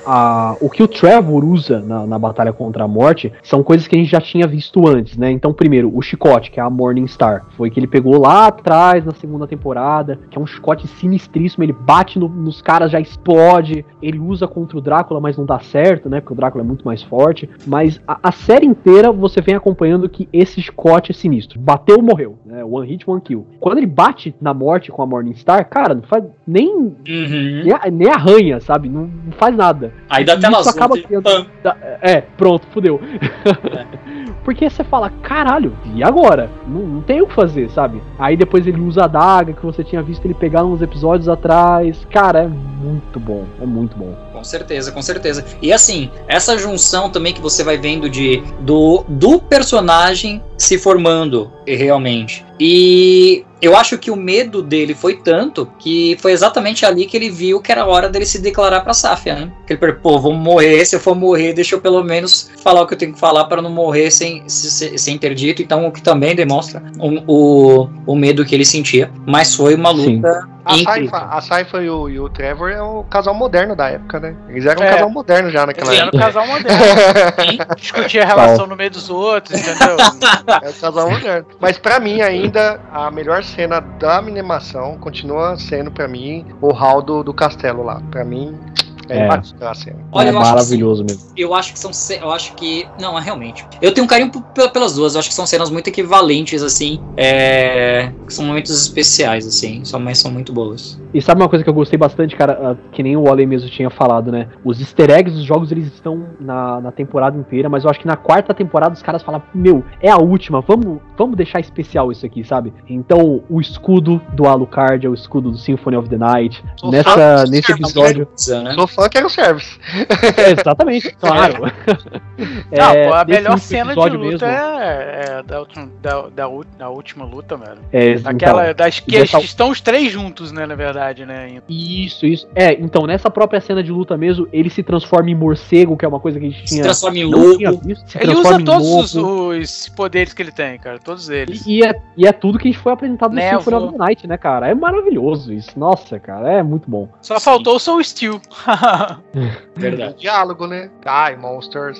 a- o que o Trevor usa na, na batalha contra a morte são coisas que a gente já tinha visto antes, né? Então, primeiro, o chicote, que é a Morning Star, foi que ele pegou lá atrás na segunda temporada, que é um chicote sinistríssimo, ele bate no- nos caras, já explode, ele usa contra o Drácula, mas não dá certo, né? Porque o Drácula é muito mais forte. Mas a, a série inteira você vem acompanhando que esse chicote é sinistro. Bateu, morreu, né? One hit, one kill. Quando ele bate na morte com a Morning Star, cara, não faz nem, Uhum. nem, nem arranha, sabe? Não, não faz nada. Aí dá tela azul. acaba criando-. Da- É, pronto, fudeu. <laughs> Porque você fala, caralho, e agora? Não, não tem o que fazer, sabe? Aí depois ele usa a daga que você tinha visto ele pegar uns episódios atrás. Cara, é muito bom, é muito bom. Com certeza, com certeza. E assim, essa junção também que você vai vendo de do, do personagem se formando realmente. E eu acho que o medo dele foi tanto que foi exatamente ali que ele viu que era hora dele se declarar pra Safia, né? Que ele falou, pô, vou morrer, se eu for morrer, deixa eu pelo menos falar o que eu tenho que falar para não morrer sem, sem, sem ter dito. Então, o que também demonstra o, o, o medo que ele sentia. Mas foi uma Sim. A incrível. Saifa, a Saifa e, o, e o Trevor é o casal moderno da época, né? Eles eram um É. casal moderno já naquela Eles eram época. um casal moderno. <laughs> Discutia a relação no meio dos outros, entendeu? É o casal moderno. Mas pra mim ainda, a melhor cena da animação continua sendo pra mim o hall do, do castelo lá. Pra mim, é, É. imbatível a cena. Olha, é que maravilhoso mesmo. Eu acho que são. Eu acho que. Não, é realmente. Eu tenho um carinho pelas duas. Eu acho que são cenas muito equivalentes, assim. É. que São momentos especiais, assim. São, mas são muito boas. E sabe uma coisa que eu gostei bastante, cara, ah, que nem o Wally mesmo tinha falado, né? Os easter eggs dos jogos, eles estão na, na temporada inteira, mas eu acho que na quarta temporada os caras falam, meu, é a última, vamos, vamos deixar especial isso aqui, sabe? Então, o escudo do Alucard é o escudo do Symphony of the Night. Nessa, nesse Symphony. episódio... Né? Fã que era o service. É, exatamente, <laughs> claro. <laughs> Não, É, a melhor cena de luta mesmo, é, é da, última, da, da, da última luta, mano. é, então, Aquela das que dessa- estão os três juntos, né, na verdade, né? Isso, isso. É, então, nessa própria cena de luta mesmo, ele se transforma em morcego, que é uma coisa que a gente Se tinha. transforma em visto. Se Ele usa todos os, os poderes que ele tem, cara. Todos eles. E, e é, e é tudo que a gente foi apresentado no Névoa. Symphony of the Night, né, cara? É maravilhoso isso. Nossa, cara, é muito bom. Só faltou o Soul Steel. <laughs> <laughs> Verdade. Diálogo, né? Die, monsters.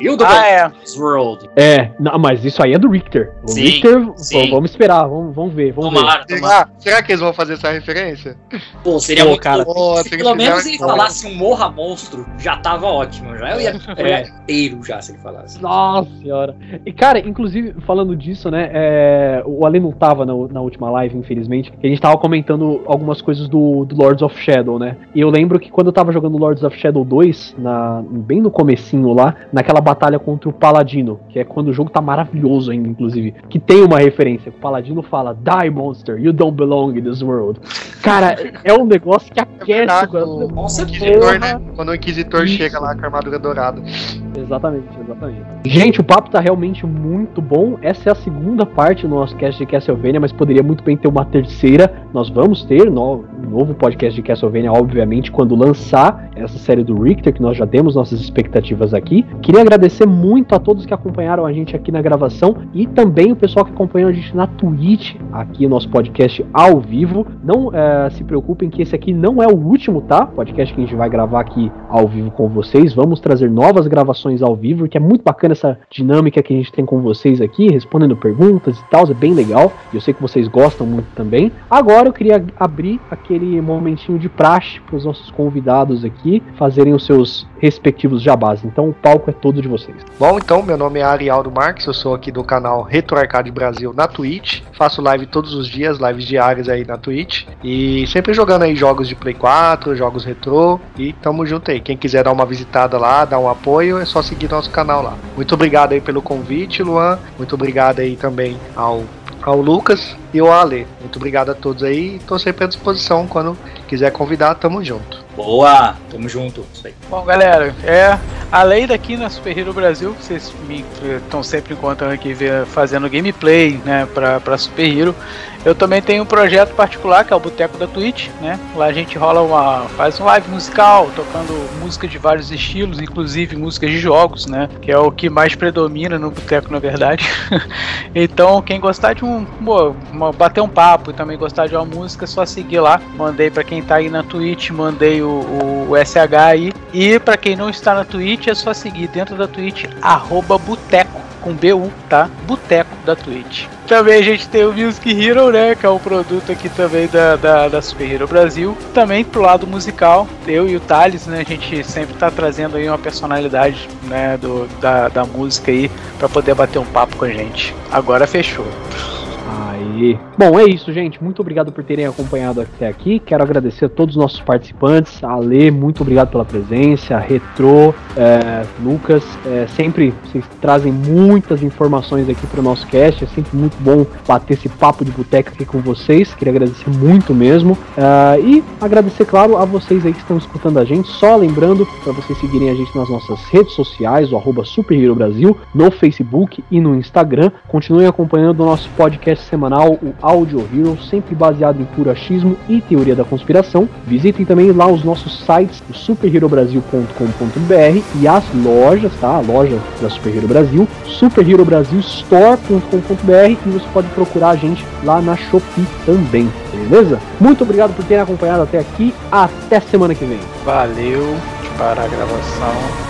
E o do ah, é. World. É, não, mas isso aí é do Richter. O Sim, Richter, sim. vamos esperar, vamos, vamos ver, vamos ver. Tomara, tomara. Será, será que eles vão fazer essa referência? Pô, seria Pô, muito cara. Pô, Se pelo menos ele falasse um morra monstro, já tava ótimo. Já eu ia É. inteiro já se ele falasse. Nossa senhora. E, cara, inclusive, falando disso, né? é, o Ale não tava na, na última live, infelizmente. E a gente tava comentando algumas coisas do, do Lords of Shadow, né? E eu lembro que quando eu tava jogando Lords of Shadow 2, na, bem no comecinho lá, naquela batalha contra o Paladino, que é quando o jogo tá maravilhoso ainda, inclusive, que tem uma referência. que O Paladino fala, Die, monster, you don't belong in this world. Cara, é um negócio que <laughs> É aquece verdade, o coração. o, Com o certeza. Inquisitor, né? Quando o Inquisitor Isso. chega lá com a armadura dourada. Exatamente, exatamente. Gente, o papo tá realmente muito bom. Essa é a segunda parte do nosso cast de Castlevania, mas poderia muito bem ter uma terceira. Nós vamos ter no, um novo podcast de Castlevania, obviamente, quando lançar essa série do Richter, que nós já demos nossas expectativas aqui. Queria agradecer muito a todos que acompanharam a gente aqui na gravação e também o pessoal que acompanhou a gente na Twitch, aqui nosso podcast ao vivo. Não eh, se preocupem que esse aqui não é o último, tá? Podcast que a gente vai gravar aqui ao vivo com vocês. Vamos trazer novas gravações ao vivo, que é muito bacana essa dinâmica que a gente tem com vocês aqui, respondendo perguntas e tal, é bem legal. E eu sei que vocês gostam muito também. Agora eu queria abrir aquele momentinho de praxe para os nossos convidados aqui fazerem os seus respectivos jabás. Então o palco é todo de vocês. Bom, então, meu nome é Arialdo Marques, eu sou aqui do canal Retro Arcade Brasil na Twitch. Faço live todos os dias, lives diárias aí na Twitch. E sempre jogando aí jogos de Play 4, jogos retrô. E tamo junto aí. Quem quiser dar uma visitada lá, dar um apoio, é só seguir nosso canal lá. Muito obrigado aí pelo convite, Luan. Muito obrigado aí também ao, ao Lucas e ao Ale. Muito obrigado a todos aí. Tô sempre à disposição quando quiser convidar, tamo junto. Boa, tamo junto. Isso aí. Bom, galera, é além daqui na Super Hero Brasil, que vocês me estão sempre encontrando aqui fazendo gameplay, né, pra, pra Super Hero. Eu também tenho um projeto particular que é o Boteco da Twitch, né? Lá a gente rola uma. faz um live musical, tocando música de vários estilos, inclusive músicas de jogos, né? Que é o que mais predomina no boteco, na verdade. <laughs> então, quem gostar de um. Pô, uma, bater um papo e também gostar de uma música, é só seguir lá. Mandei para quem tá aí na Twitch, mandei o, o, o SH aí. E para quem não está na Twitch, é só seguir dentro da Twitch, arroba boteco com BU, tá? Boteco da Twitch. Também a gente tem o Music Hero, né? Que é um produto aqui também da, da, da Super Hero Brasil. Também pro lado musical, eu e o Thales, né? A gente sempre tá trazendo aí uma personalidade, né? Do, da, da música aí para poder bater um papo com a gente. Agora fechou. Aí. Bom, é isso, gente. Muito obrigado por terem acompanhado até aqui. Quero agradecer a todos os nossos participantes. A Lê, muito obrigado pela presença. Retro, é, Lucas, é, sempre vocês trazem muitas informações aqui para o nosso cast. É sempre muito bom bater esse papo de boteca aqui com vocês. Queria agradecer muito mesmo. É, e agradecer, claro, a vocês aí que estão escutando a gente. Só lembrando para vocês seguirem a gente nas nossas redes sociais, o arroba Brasil, no Facebook e no Instagram. Continuem acompanhando o nosso podcast semanal, o Audio Hero, sempre baseado em puro achismo e teoria da conspiração. Visitem também lá os nossos sites, o superherobrasil.com.br e as lojas, tá? A loja da Super Hero Brasil, superherobrasilstore.com.br e você pode procurar a gente lá na Shopee também, beleza? Muito obrigado por terem acompanhado até aqui. Até semana que vem. Valeu para a gravação.